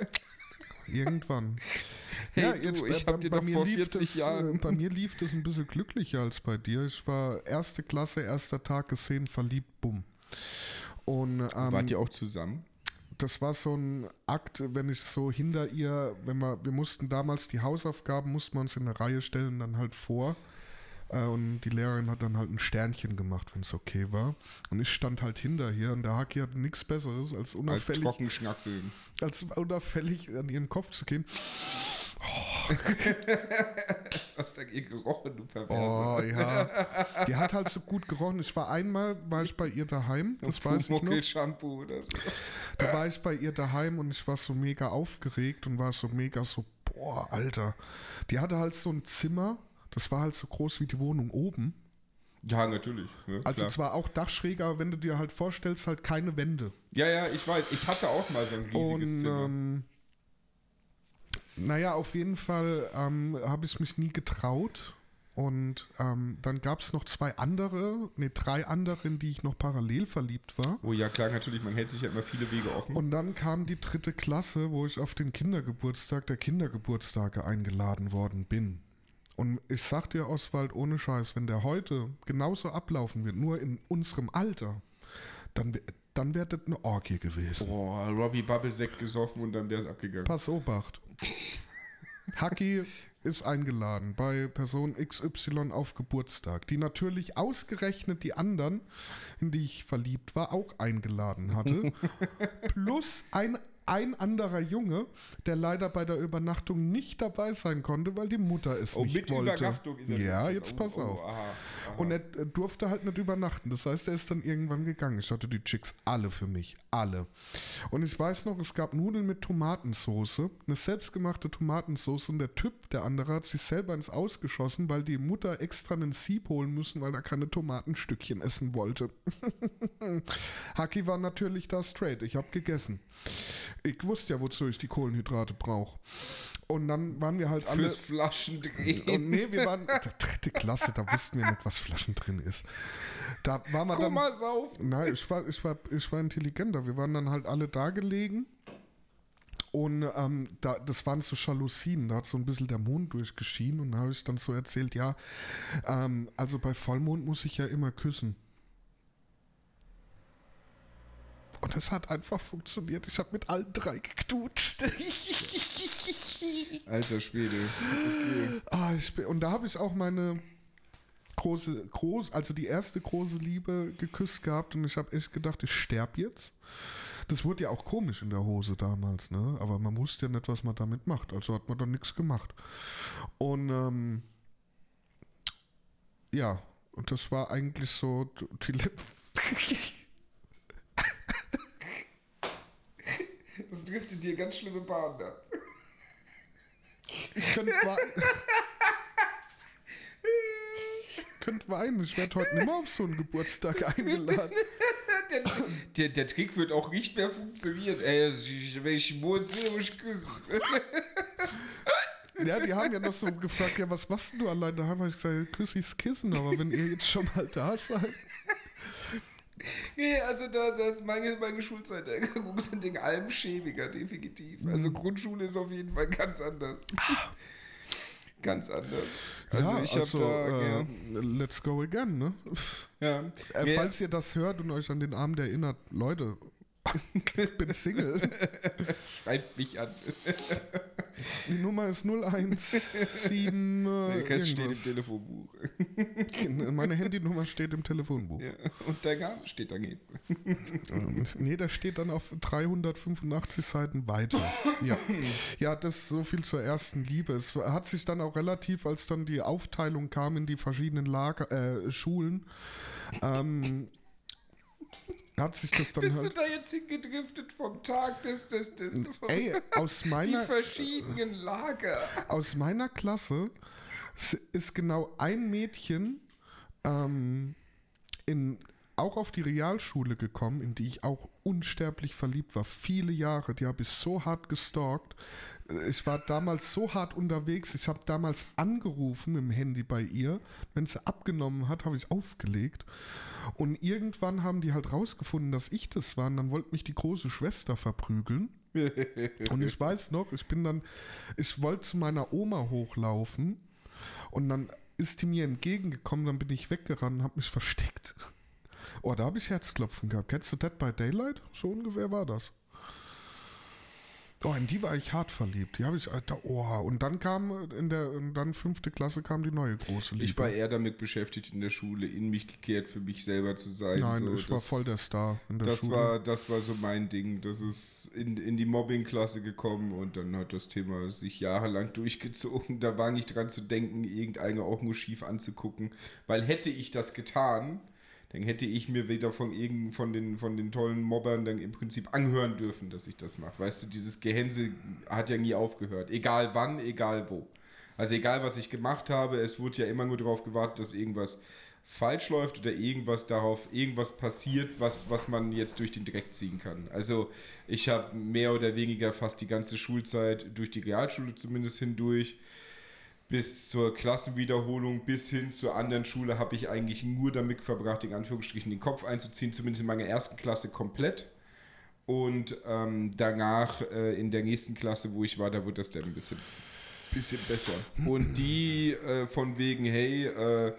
irgendwann. Hey, du, ich bei- hab dir doch mir vor lief 40 das, Jahren- äh, Bei mir lief das ein bisschen glücklicher als bei dir. Ich war erste Klasse, erster Tag gesehen, verliebt, bumm. Und ähm, Wart ihr auch zusammen? das war so ein Akt, wenn ich so hinter ihr, wenn wir, wir mussten damals die Hausaufgaben, mussten wir uns in eine Reihe stellen, dann halt vor. Äh, Und die Lehrerin hat dann halt ein Sternchen gemacht, wenn es okay war. Und ich stand halt hinter hier und der Haki hatte nichts Besseres, als Als unauffällig, Trockenschnackseln. als unauffällig an ihren Kopf zu gehen. Hast du ihr gerochen, du Perverser? Oh ja. Die hat halt so gut gerochen. Ich war einmal, war ich bei ihr daheim, das weiß ich noch. Pumuckl-Shampoo oder so. Da war ich bei ihr daheim und ich war so mega aufgeregt und war so mega so, boah, Alter. Die hatte halt so ein Zimmer, das war halt so groß wie die Wohnung oben. Ja, natürlich. Ne? Also Klar. zwar auch Dachschräge, aber wenn du dir halt vorstellst, halt keine Wände. Ja, ja, ich weiß. Ich hatte auch mal so ein riesiges und Zimmer. ähm, naja, auf jeden Fall ähm, habe ich mich nie getraut. Und ähm, dann gab es noch zwei andere, nee, drei andere, in die ich noch parallel verliebt war. oh ja, klar, natürlich. Man hält sich ja immer viele Wege offen. Und dann kam die dritte Klasse, wo ich auf den Kindergeburtstag der Kindergeburtstage eingeladen worden bin. Und ich sag dir, Oswald, ohne Scheiß, wenn der heute genauso ablaufen wird, nur in unserem Alter, dann, dann wäre das eine Orgie gewesen. Boah, Robbie Bubble-Sekt gesoffen und dann wäre es abgegangen. Pass Obacht. Haki ist eingeladen bei Person XY auf Geburtstag, die natürlich ausgerechnet die anderen, in die ich verliebt war, auch eingeladen hatte. Plus ein, ein anderer Junge, der leider bei der Übernachtung nicht dabei sein konnte, weil die Mutter es Oh, nicht mit wollte. Übernachtung in der ja, Luft. jetzt Oh, pass oh, auf. aha, aha. Und er durfte halt nicht übernachten. Das heißt, er ist dann irgendwann gegangen. Ich hatte die Chicks alle für mich. Alle. Und ich weiß noch, es gab Nudeln mit Tomatensauce. Eine selbstgemachte Tomatensauce. Und der Typ, der andere, hat sich selber ins Ausgeschossen, weil die Mutter extra einen Sieb holen müssen, weil er keine Tomatenstückchen essen wollte. Haki war natürlich da straight. Ich habe gegessen. Ich wusste ja, wozu ich die Kohlenhydrate brauche. Und dann waren wir halt alle. Fürs Flaschendrehen. Und nee, wir waren der dritte Klasse, da wussten wir nicht, was Flaschen drin ist. Da waren wir Guck dann. mal saufen. Nein, ich war, ich, war, ich war intelligenter. Wir waren dann halt alle da gelegen. Und ähm, da, das waren so Jalousien, da hat so ein bisschen der Mond durchgeschienen und da habe ich dann so erzählt, ja, ähm, also bei Vollmond muss ich ja immer küssen. Und das hat einfach funktioniert. Ich habe mit allen drei geknutscht. Alter Schwede. Okay. Ah, ich bin, und da habe ich auch meine große, groß, also die erste große Liebe geküsst gehabt und ich habe echt gedacht, ich sterbe jetzt. Das wurde ja auch komisch in der Hose damals, ne? Aber man wusste ja nicht, was man damit macht. Also hat man dann nichts gemacht. Und ähm, ja, und das war eigentlich so die Lippen. Das driftet dir ganz schlimme Bahnen ab. Ich könnte weinen. Könnt weinen, ich werde heute nicht mehr auf so einen Geburtstag eingeladen. Der, der, der Trick wird auch nicht mehr funktionieren. Ey, ich- wenn ich Mond sehe, muss ich küssen. Ja, die haben ja noch so gefragt, ja, was machst du allein daheim? Habe ich gesagt, küss ich's Kissen, aber wenn ihr jetzt schon mal da seid. Nee, also da, da ist meine, meine Schulzeit der Gucksending allem schäbiger, definitiv. Also Mhm. Grundschule ist auf jeden Fall ganz anders. Ganz anders. Also ja, ich habe also, da, äh, let's go again, ne? ja. ja. Äh, Falls ihr das hört und euch an den Abend erinnert, Leute, ich bin Single. schreibt mich an. Die Nummer ist 017. Äh, Das steht im. Telefonbuch. Meine Handynummer steht im Telefonbuch. Ja. Und dein Name steht daneben. Ähm, nee, der steht dann auf 385 Seiten weiter. Ja, ja das ist so viel zur ersten Liebe. Es hat sich dann auch relativ, als dann die Aufteilung kam in die verschiedenen Lager, äh, Schulen, ähm, hat sich das dann Bist du halt. da jetzt hingedriftet vom Tag des, des, des Ey, aus die meiner, verschiedenen Lager? aus meiner Klasse ist genau ein Mädchen ähm, in auch auf die Realschule gekommen, in die ich auch unsterblich verliebt war. Viele Jahre, die habe ich so hart gestalkt. Äh, Ich war damals so hart unterwegs. Ich habe damals angerufen dem Handy bei ihr. Wenn sie abgenommen hat, habe ich aufgelegt. Und irgendwann haben die halt rausgefunden, dass ich das war. Und dann wollte mich die große Schwester verprügeln. Und ich weiß noch, ich bin dann, ich wollte zu meiner Oma hochlaufen und dann ist die mir entgegengekommen, dann bin ich weggerannt und habe mich versteckt. Oh, da habe ich Herzklopfen gehabt. Kennst du Dead by Daylight? So ungefähr war das. Oh, in die war ich hart verliebt. Die habe ich, Alter, oh. Und dann kam in der, dann fünfte Klasse kam die neue große Liebe. Ich war eher damit beschäftigt, in der Schule in mich gekehrt, für mich selber zu sein. Nein, so, ich war das- voll der Star in der das Schule. war, das war so mein Ding. Das ist in, in die Mobbing-Klasse gekommen und dann hat das Thema sich jahrelang durchgezogen. Da war nicht dran zu denken, irgendeine auch nur schief anzugucken. Weil hätte ich das getan, dann hätte ich mir wieder von irgend von den, von den tollen Mobbern dann im Prinzip anhören dürfen, dass ich das mache. Weißt du, dieses Gehänse hat ja nie aufgehört. Egal wann, egal wo. Also egal, was ich gemacht habe, es wurde ja immer nur darauf gewartet, dass irgendwas falsch läuft oder irgendwas darauf, irgendwas passiert, was, was man jetzt durch den Dreck ziehen kann. Also ich habe mehr oder weniger fast die ganze Schulzeit durch die Realschule zumindest hindurch bis zur Klassenwiederholung bis hin zur anderen Schule habe ich eigentlich nur damit verbracht, in Anführungsstrichen den Kopf einzuziehen, zumindest in meiner ersten Klasse komplett. Und ähm, danach äh, in der nächsten Klasse, wo ich war, da wird das dann ein bisschen, bisschen besser. Und die äh, von wegen, hey, äh,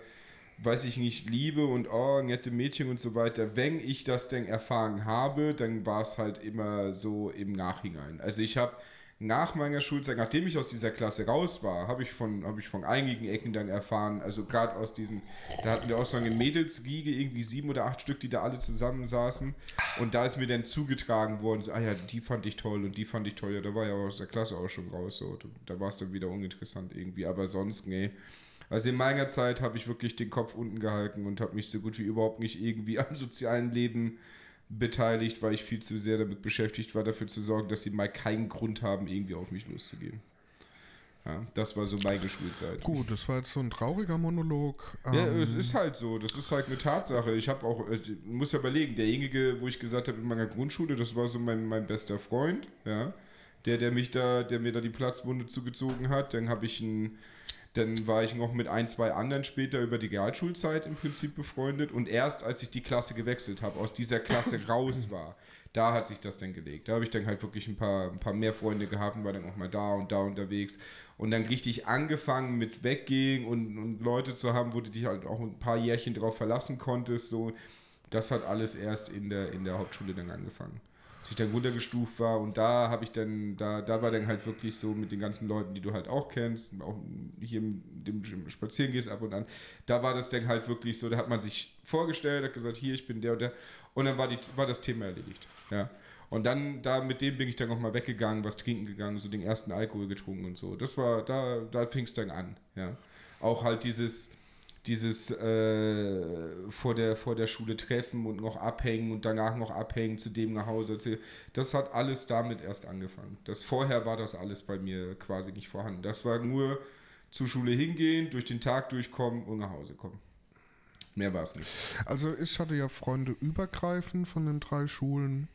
weiß ich nicht, Liebe und oh, nette Mädchen und so weiter, wenn ich das denn erfahren habe, dann war es halt immer so im Nachhinein. Also ich habe nach meiner Schulzeit, nachdem ich aus dieser Klasse raus war, habe ich von, habe ich von einigen Ecken dann erfahren, also gerade aus diesen, da hatten wir auch so eine Mädelsriege, irgendwie sieben oder acht Stück, die da alle zusammensaßen und da ist mir dann zugetragen worden, so, ah ja, die fand ich toll und die fand ich toll, ja, da war ja aus der Klasse auch schon raus, so, da war es dann wieder uninteressant irgendwie, aber sonst, nee. Also in meiner Zeit habe ich wirklich den Kopf unten gehalten und habe mich so gut wie überhaupt nicht irgendwie am sozialen Leben beteiligt, weil ich viel zu sehr damit beschäftigt war, dafür zu sorgen, dass sie mal keinen Grund haben, irgendwie auf mich loszugehen. Ja, das war so meine Schulzeit. Gut, das war jetzt so ein trauriger Monolog. Ja, Ähm, es ist halt so. Das ist halt eine Tatsache. Ich habe auch, ich muss ja überlegen, derjenige, wo ich gesagt habe in meiner Grundschule, das war so mein, mein bester Freund, ja, der, der mich da, der mir da die Platzwunde zugezogen hat. Dann habe ich einen, dann war ich noch mit ein, zwei anderen später über die Realschulzeit im Prinzip befreundet und erst als ich die Klasse gewechselt habe, aus dieser Klasse raus war, da hat sich das dann gelegt. Da habe ich dann halt wirklich ein paar, ein paar mehr Freunde gehabt und war dann auch mal da und da unterwegs und dann richtig angefangen mit weggehen und, und Leute zu haben, wo du dich halt auch ein paar Jährchen drauf verlassen konntest, so. Das hat alles erst in der, in der Hauptschule dann angefangen ich dann runtergestuft war und da habe ich dann, da, da war dann halt wirklich so mit den ganzen Leuten, die du halt auch kennst, auch hier im, dem Spazieren gehst ab und an, da war das dann halt wirklich so, da hat man sich vorgestellt, hat gesagt, hier, ich bin der und der und dann war, die, war das Thema erledigt, ja. Und dann, da mit dem bin ich dann auch mal weggegangen, was trinken gegangen, so den ersten Alkohol getrunken und so. Das war, da, da fing es dann an, ja. Auch halt dieses, dieses äh, vor, der, vor der Schule treffen und noch abhängen und danach noch abhängen, zu dem nach Hause. Das hat alles damit erst angefangen. Das vorher war das alles bei mir quasi nicht vorhanden. Das war nur zur Schule hingehen, durch den Tag durchkommen und nach Hause kommen. Mehr war es nicht. Also ich hatte ja Freunde übergreifend von den drei Schulen,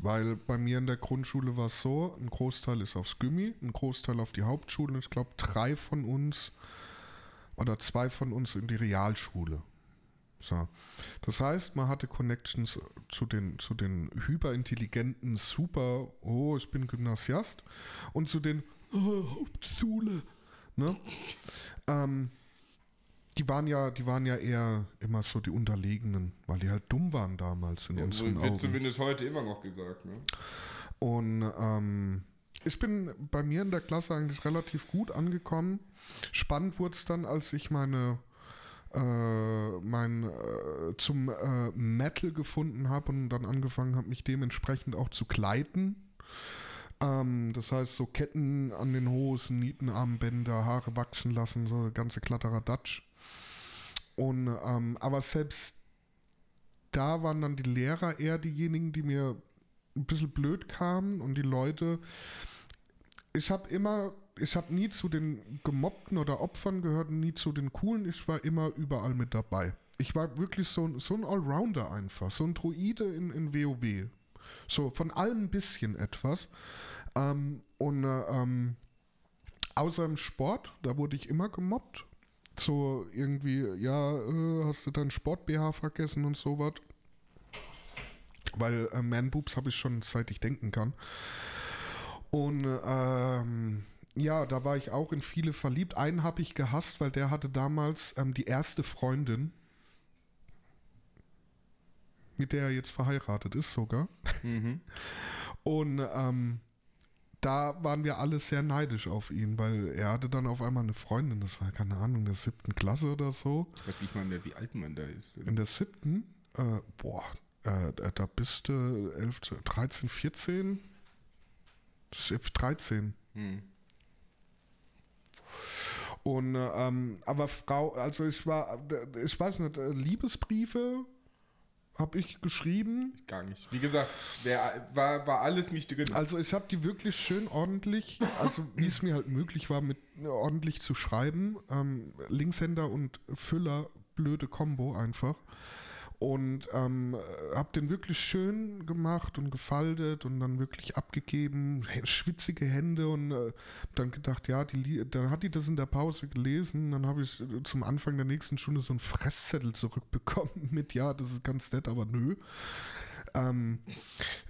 weil bei mir in der Grundschule war es so, ein Großteil ist aufs Gimmi, ein Großteil auf die Hauptschule und ich glaube drei von uns oder zwei von uns in die Realschule. So. Das heißt, man hatte Connections zu den, zu den hyperintelligenten, super, oh, ich bin Gymnasiast und zu den oh, Hauptschule. Ne? Ähm, die waren ja, die waren ja eher immer so die Unterlegenen, weil die halt dumm waren damals in unseren wird Augen. zumindest heute immer noch gesagt. Ne? Und ähm, ich bin bei mir in der Klasse eigentlich relativ gut angekommen. Spannend wurde es dann, als ich meine äh, mein äh, zum äh, Metal gefunden habe und dann angefangen habe, mich dementsprechend auch zu kleiden. Ähm, das heißt, so Ketten an den Hosen, Nietenarmbänder, Haare wachsen lassen, so ganze Kladderadatsch. Und ähm, aber selbst da waren dann die Lehrer eher diejenigen, die mir ein bisschen blöd kamen und die Leute. Ich habe immer, ich habe nie zu den Gemobbten oder Opfern gehört, nie zu den Coolen. Ich war immer überall mit dabei. ich war wirklich so, ein- so ein Allrounder einfach, so ein Druide in, in WoW. So von allem ein bisschen etwas. Ähm, und äh, ähm, außer im Sport, da wurde ich immer gemobbt. So irgendwie, ja, äh, hast du deinen Sport-BH vergessen und sowas. Weil äh, Man-Boobs habe ich schon seit ich denken kann. Und ähm, ja, da war ich auch in viele verliebt. Einen habe ich gehasst, weil der hatte damals ähm, die erste Freundin, mit der er jetzt verheiratet ist sogar. Mhm. Und ähm, da waren wir alle sehr neidisch auf ihn, weil er hatte dann auf einmal eine Freundin, das war keine Ahnung, in der siebten Klasse oder so. Ich weiß nicht mal mehr, wie alt man da ist. In der siebten, äh, boah, äh, da bist du 11, 13, 14, 13. Hm. Und ähm, aber Frau, also ich war, ich weiß nicht, äh, Liebesbriefe habe ich geschrieben. Gar nicht. Wie gesagt, wär, war, war alles nicht drin. Also ich habe die wirklich schön ordentlich, also wie es mir halt möglich war, mit äh, ordentlich zu schreiben. Ähm, Linkshänder und Füller, blöde Kombo einfach. Und ähm, habe den wirklich schön gemacht und gefaltet und dann wirklich abgegeben, schwitzige Hände und äh, dann gedacht, ja, die, dann hat die das in der Pause gelesen. Dann habe ich äh, zum Anfang der nächsten Stunde so einen Fresszettel zurückbekommen mit, ja, das ist ganz nett, aber nö. Ähm,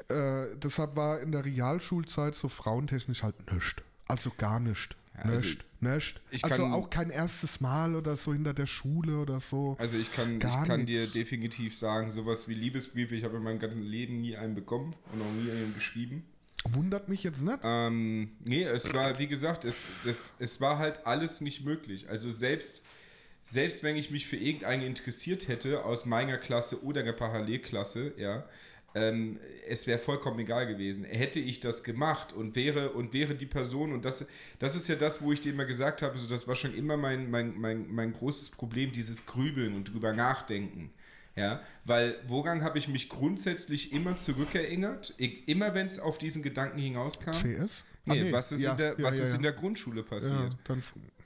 äh, deshalb war in der Realschulzeit so frauentechnisch halt nischt. Also gar nischt. Also nischt. ich Also kann- auch kein erstes Mal oder so hinter der Schule oder so. Also ich kann, Gar ich kann dir definitiv sagen, sowas wie Liebesbriefe, ich habe in meinem ganzen Leben nie einen bekommen und auch nie einen geschrieben. Wundert mich jetzt nicht. Ähm, nee, es war, wie gesagt, es, es, es war halt alles nicht möglich. Also selbst, selbst wenn ich mich für irgendeinen interessiert hätte, aus meiner Klasse oder der Parallelklasse, ja, ähm, es wäre vollkommen egal gewesen. Hätte ich das gemacht und wäre, und wäre die Person, und das, das ist ja das, wo ich dir immer gesagt habe, so, das war schon immer mein, mein, mein, mein großes Problem, dieses Grübeln und drüber nachdenken. Ja, weil woran habe ich mich grundsätzlich immer zurückerinnert? Ich, immer wenn es auf diesen Gedanken hinauskam. CS? Nee, Ah, was ist, ja, in, der, ja, was ja, ist in der Grundschule passiert? dann,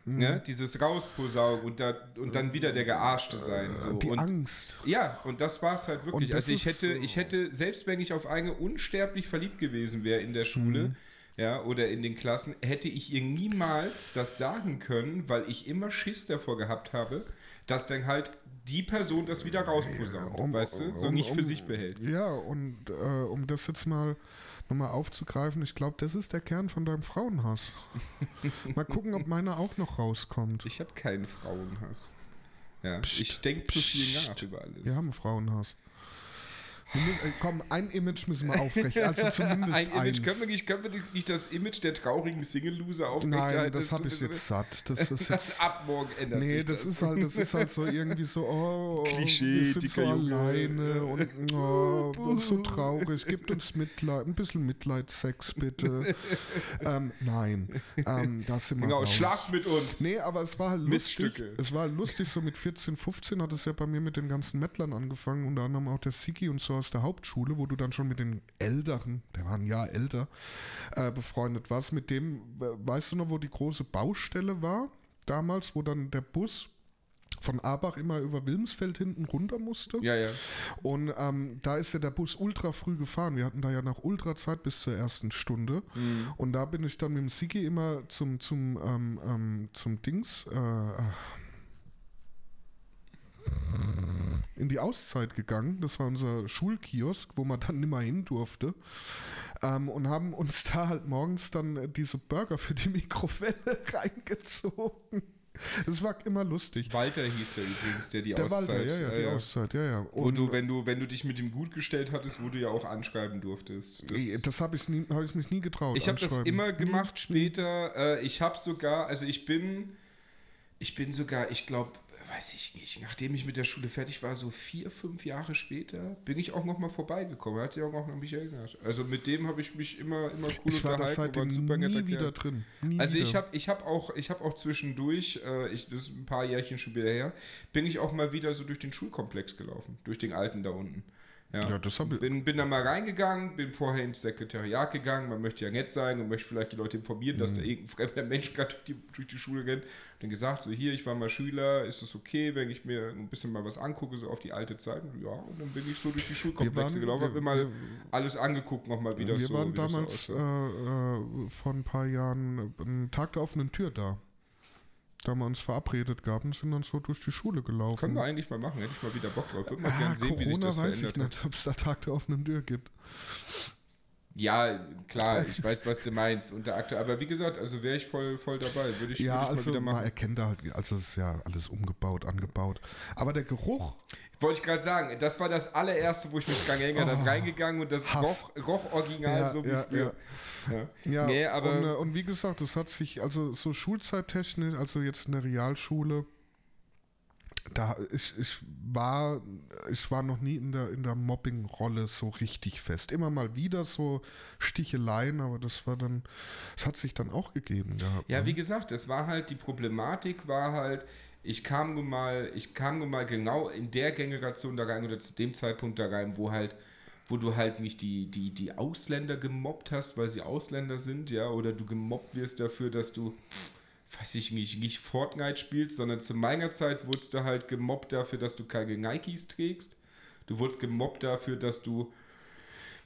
hm, Ne? Dieses Rausposaugen und, da, und dann wieder der Gearschte sein. So. die und, Angst. ja, und das war es halt wirklich. Also ich hätte, so- ich hätte, selbst wenn ich auf eine unsterblich verliebt gewesen wäre in der Schule, Mhm. ja, oder in den Klassen, hätte ich ihr niemals das sagen können, weil ich immer Schiss davor gehabt habe, dass dann halt die Person das wieder rausposaunt, Um- weißt du, so um- nicht für um- sich behält. Ja, und äh, um das jetzt mal nochmal aufzugreifen, ich glaube, das ist der Kern von deinem Frauenhass. mal gucken, ob meiner auch noch rauskommt. Ich habe keinen Frauenhass. Ja, ich denke zu viel nach über alles. Wir haben Frauenhass. Müssen, äh, komm, ein Image müssen wir aufrecht, also zumindest ein Image. eins. Können wir, nicht, können wir nicht das Image der traurigen Single-Loser aufrechterhalten? Nein, das habe ich jetzt satt. Das ist jetzt. Ab morgen ändert Nee, sich das, das. ist halt, das ist halt so irgendwie so, oh, Klischee, wir sind so Junge. alleine und oh, so traurig. Gebt uns Mitleid, ein bisschen Mitleidssex bitte. ähm, nein, ähm, da sind wir Genau, raus. schlagt mit uns. Nee, aber es war halt lustig. Es war lustig, so mit 14, 15 hat es ja bei mir mit den ganzen Mettlern angefangen, unter anderem auch der Siki und so aus der Hauptschule, wo du dann schon mit den Älteren, der war ein Jahr älter, äh, befreundet warst. Mit dem, äh, weißt du noch, wo die große Baustelle war? Damals, wo dann der Bus von Abach immer über Wilmsfeld hinten runter musste. Ja, ja. Und ähm, da ist ja der Bus ultra früh gefahren. Wir hatten da ja noch ultra Zeit bis zur ersten Stunde. Mhm. Und da bin ich dann mit dem Sigi immer zum, zum, ähm, ähm, zum Dings äh, in die Auszeit gegangen. Das war unser Schulkiosk, wo man dann nimmer hin durfte. Ähm, und haben uns da halt morgens dann äh, diese Burger für die Mikrowelle reingezogen. Das war immer lustig. Walter hieß der übrigens, der die Der Auszeit. Walter, ja, ja, die Auszeit, ja, ja. Wo du, wenn du, wenn du dich mit ihm gut gestellt hattest, wo du ja auch anschreiben durftest. das, das habe ich, hab ich mich nie getraut. Ich habe das immer gemacht später. Äh, ich habe sogar, also ich bin, ich bin sogar, ich glaube, weiß ich nicht, nachdem ich mit der Schule fertig war, so vier, fünf Jahre später, bin ich auch noch mal vorbeigekommen. Hat sich auch noch an mich erinnert. Also mit dem habe ich mich immer, immer cool Ich war das unterhalten. war super nie wieder Kerl. drin. Nie Also ich wieder. habe ich hab auch, ich hab auch zwischendurch, äh, ich, das ist ein paar Jährchen schon wieder her, bin ich auch mal wieder so durch den Schulkomplex gelaufen, durch den alten da unten. Ja, Ja, das hab ich- bin, bin dann mal reingegangen, bin vorher ins Sekretariat gegangen, man möchte ja nett sein und möchte vielleicht die Leute informieren, dass da Mhm. irgendein fremder Mensch gerade durch die, durch die Schule rennt. Dann gesagt, so hier, ich war mal Schüler, ist es okay, wenn ich mir ein bisschen mal was angucke, so auf die alte Zeit? Ja, und dann bin ich so durch die Schulkomplexe waren- gelaufen, wir- habe mir mal wir- alles angeguckt, nochmal wieder wir so. waren wie das so damals äh, äh, vor ein paar Jahren einen Tag der offenen Tür da. Da haben wir uns verabredet gehabt und sind dann so durch die Schule gelaufen. Können wir eigentlich mal machen, hätte ich mal wieder Bock drauf. Würde mal ah, gerne sehen, wie sich Corona das weiß ich verändert hat. nicht, ob es da Tag der offenen Tür gibt. Ja, klar, ich weiß, was du meinst. Und der aktuell, aber wie gesagt, also wäre ich voll, voll dabei. Würde ich, Ja, würde ich also mal wieder man machen. erkennt da halt, also es ist ja alles umgebaut, angebaut. Aber der Geruch, Wollte ich gerade sagen, das war das allererste, wo ich mit Ganghanger dann Oh, reingegangen und das roch, roch original Ja, so wie ja, früher. Ja. ja, Nee, aber und, äh, und wie gesagt, das hat sich, also so schulzeittechnisch, also jetzt in der Realschule, da ich, ich war, ich war noch nie in der, in der Mobbing-Rolle so richtig fest. Immer mal wieder so Sticheleien, aber das war dann, das hat sich dann auch gegeben gehabt. Ja, ne? wie gesagt, es war halt, die Problematik war halt, ich kam nun mal, ich kam mal genau in der Generation da rein oder zu dem Zeitpunkt da rein, wo halt, wo du halt nicht die, die, die Ausländer gemobbt hast, weil sie Ausländer sind, ja, oder du gemobbt wirst dafür, dass du, weiß ich nicht, nicht Fortnite spielst, sondern zu meiner Zeit wurdest du halt gemobbt dafür, dass du keine Nikes trägst. Du wurdest gemobbt dafür, dass du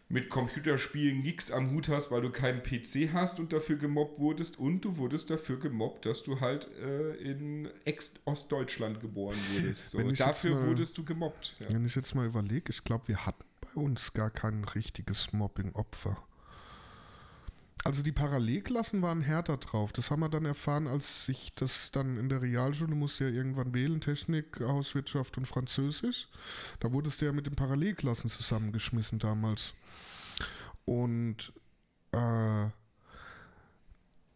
mit Computerspielen nichts am Hut hast, weil du keinen PC hast und dafür gemobbt wurdest. Und du wurdest dafür gemobbt, dass du halt äh, in Ex-Ostdeutschland geboren wurdest. So, dafür mal- wurdest du gemobbt. Ja. Wenn ich jetzt mal überlege, ich glaube, wir hatten bei uns gar kein richtiges Mobbing-Opfer. Also die Parallelklassen waren härter drauf. Das haben wir dann erfahren, als ich das dann in der Realschule musste ja irgendwann wählen, Technik, Hauswirtschaft und Französisch. Da wurdest du ja mit den Parallelklassen zusammengeschmissen damals. Und äh,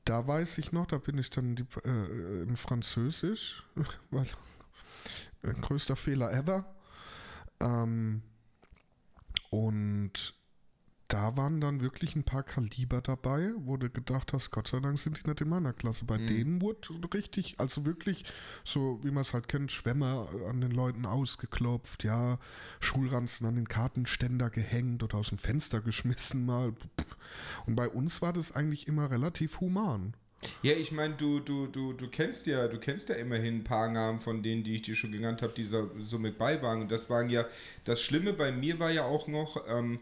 da weiß ich noch, da bin ich dann die, äh, in Französisch, weil äh, größter Fehler ever. Ähm, und da waren dann wirklich ein paar Kaliber dabei, wo du gedacht hast, Gott sei Dank sind die nicht in meiner Klasse. Bei Mhm. denen wurde richtig, also wirklich so, wie man es halt kennt, Schwämme an den Leuten ausgeklopft, ja, Schulranzen an den Kartenständer gehängt oder aus dem Fenster geschmissen mal. Und bei uns war das eigentlich immer relativ human. Ja, ich meine, du, du, du, du kennst ja, du kennst ja immerhin ein paar Namen von denen, die ich dir schon genannt habe, die so, so mit bei waren. Und das waren ja, das Schlimme bei mir war ja auch noch, ähm,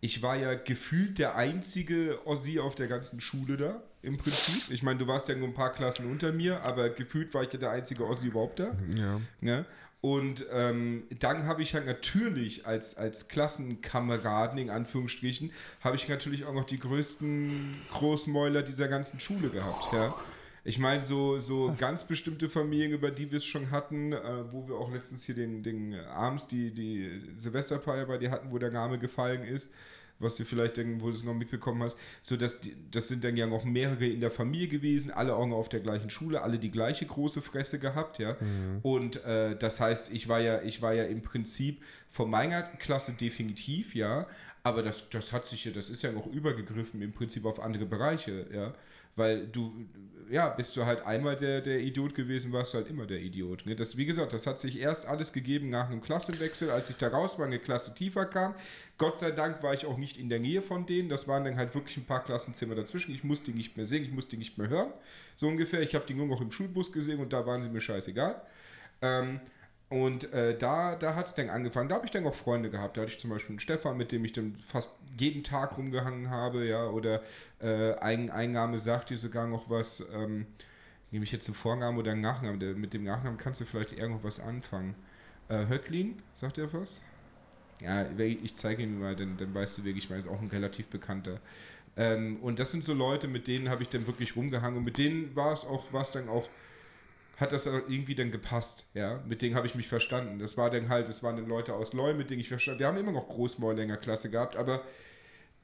ich war ja gefühlt der einzige Ossi auf der ganzen Schule da, im Prinzip. Ich meine, du warst ja nur ein paar Klassen unter mir, aber gefühlt war ich ja der einzige Ossi überhaupt da. Ja. Ne? Und ähm, dann habe ich halt natürlich als, als Klassenkameraden, in Anführungsstrichen, habe ich natürlich auch noch die größten Großmäuler dieser ganzen Schule gehabt. Ja? Ich meine, so, so ganz bestimmte Familien, über die wir es schon hatten, äh, wo wir auch letztens hier den, den abends die, die Silvesterfeier bei dir hatten, wo der Name gefallen ist, was du vielleicht dann, wo du es noch mitbekommen hast, so dass die, das sind dann ja noch mehrere in der Familie gewesen, alle auch noch auf der gleichen Schule, alle die gleiche große Fresse gehabt, ja. Und äh, das heißt, ich war ja, ich war ja im Prinzip von meiner Klasse definitiv, ja, aber das, das hat sich ja, das ist ja noch übergegriffen im Prinzip auf andere Bereiche, ja. Weil du, ja, bist du halt einmal der, der Idiot gewesen, warst du halt immer der Idiot. Ne? Das, wie gesagt, das hat sich erst alles gegeben nach einem Klassenwechsel, als ich da raus war, eine Klasse tiefer kam. Gott sei Dank war ich auch nicht in der Nähe von denen. Das waren dann halt wirklich ein paar Klassenzimmer dazwischen. Ich musste die nicht mehr sehen, ich musste die nicht mehr hören. So ungefähr. Ich habe die nur noch im Schulbus gesehen und da waren sie mir scheißegal. Ähm, und äh, da, da hat es dann angefangen. Da habe ich dann auch Freunde gehabt. Da hatte ich zum Beispiel einen Stefan, mit dem ich dann fast jeden Tag rumgehangen habe, ja. Oder äh, ein, ein Name sagt dir sogar noch was, ähm, nehme ich jetzt einen Vornamen oder einen Nachnamen. Der, mit dem Nachnamen kannst du vielleicht irgendwas anfangen. Äh, Höcklin, sagt er was? Ja, ich zeige ihn mal, dann, dann weißt du wirklich, ich meine, ist auch ein relativ bekannter. Ähm, und das sind so Leute, mit denen habe ich dann wirklich rumgehangen. Und mit denen war es auch, war es dann auch hat das irgendwie dann gepasst, ja. Mit denen habe ich mich verstanden. Das war dann halt, das waren dann Leute aus Leu, mit denen ich verstanden. Wir haben immer noch Großmäuler in der Klasse gehabt, aber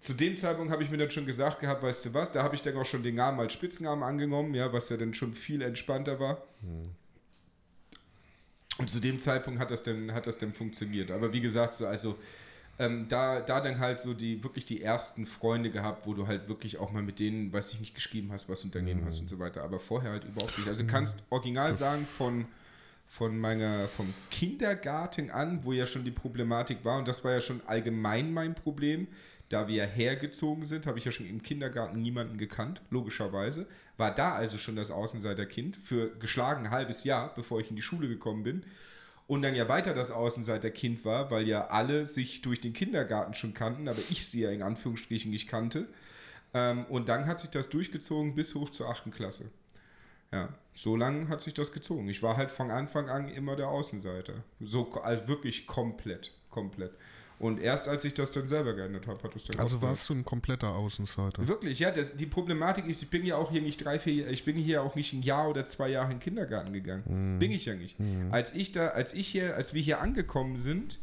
zu dem Zeitpunkt habe ich mir dann schon gesagt gehabt, weißt du was, da habe ich dann auch schon den Namen als Spitznamen angenommen, ja, was ja dann schon viel entspannter war. Und zu dem Zeitpunkt hat das dann, hat das dann funktioniert. Aber wie gesagt, so, also ähm, da, da dann halt so die wirklich die ersten Freunde gehabt, wo du halt wirklich auch mal mit denen, weiß ich nicht, geschrieben hast, was unternehmen hast und so weiter. Aber vorher halt überhaupt nicht. Also kannst original sagen, von, von meiner, vom Kindergarten an, wo ja schon die Problematik war, und das war ja schon allgemein mein Problem, da wir hergezogen sind, habe ich ja schon im Kindergarten niemanden gekannt, logischerweise. War da also schon das Außenseiterkind für geschlagen ein halbes Jahr, bevor ich in die Schule gekommen bin. Und dann ja weiter das Außenseiterkind war, weil ja alle sich durch den Kindergarten schon kannten, aber ich sie ja in Anführungsstrichen nicht kannte. Ähm, und dann hat sich das durchgezogen bis hoch zur achten Klasse. Ja, so lange hat sich das gezogen. Ich war halt von Anfang an immer der Außenseiter. So also wirklich komplett, komplett. Und erst als ich das dann selber geändert habe, hat es dann Also warst du ein kompletter Außenseiter. Wirklich, ja, das, die Problematik ist, ich bin ja auch hier nicht drei, vier, ich bin hier auch nicht ein Jahr oder zwei Jahre in den Kindergarten gegangen. Bin ich ja nicht. Als ich da, als ich hier, als wir hier angekommen sind,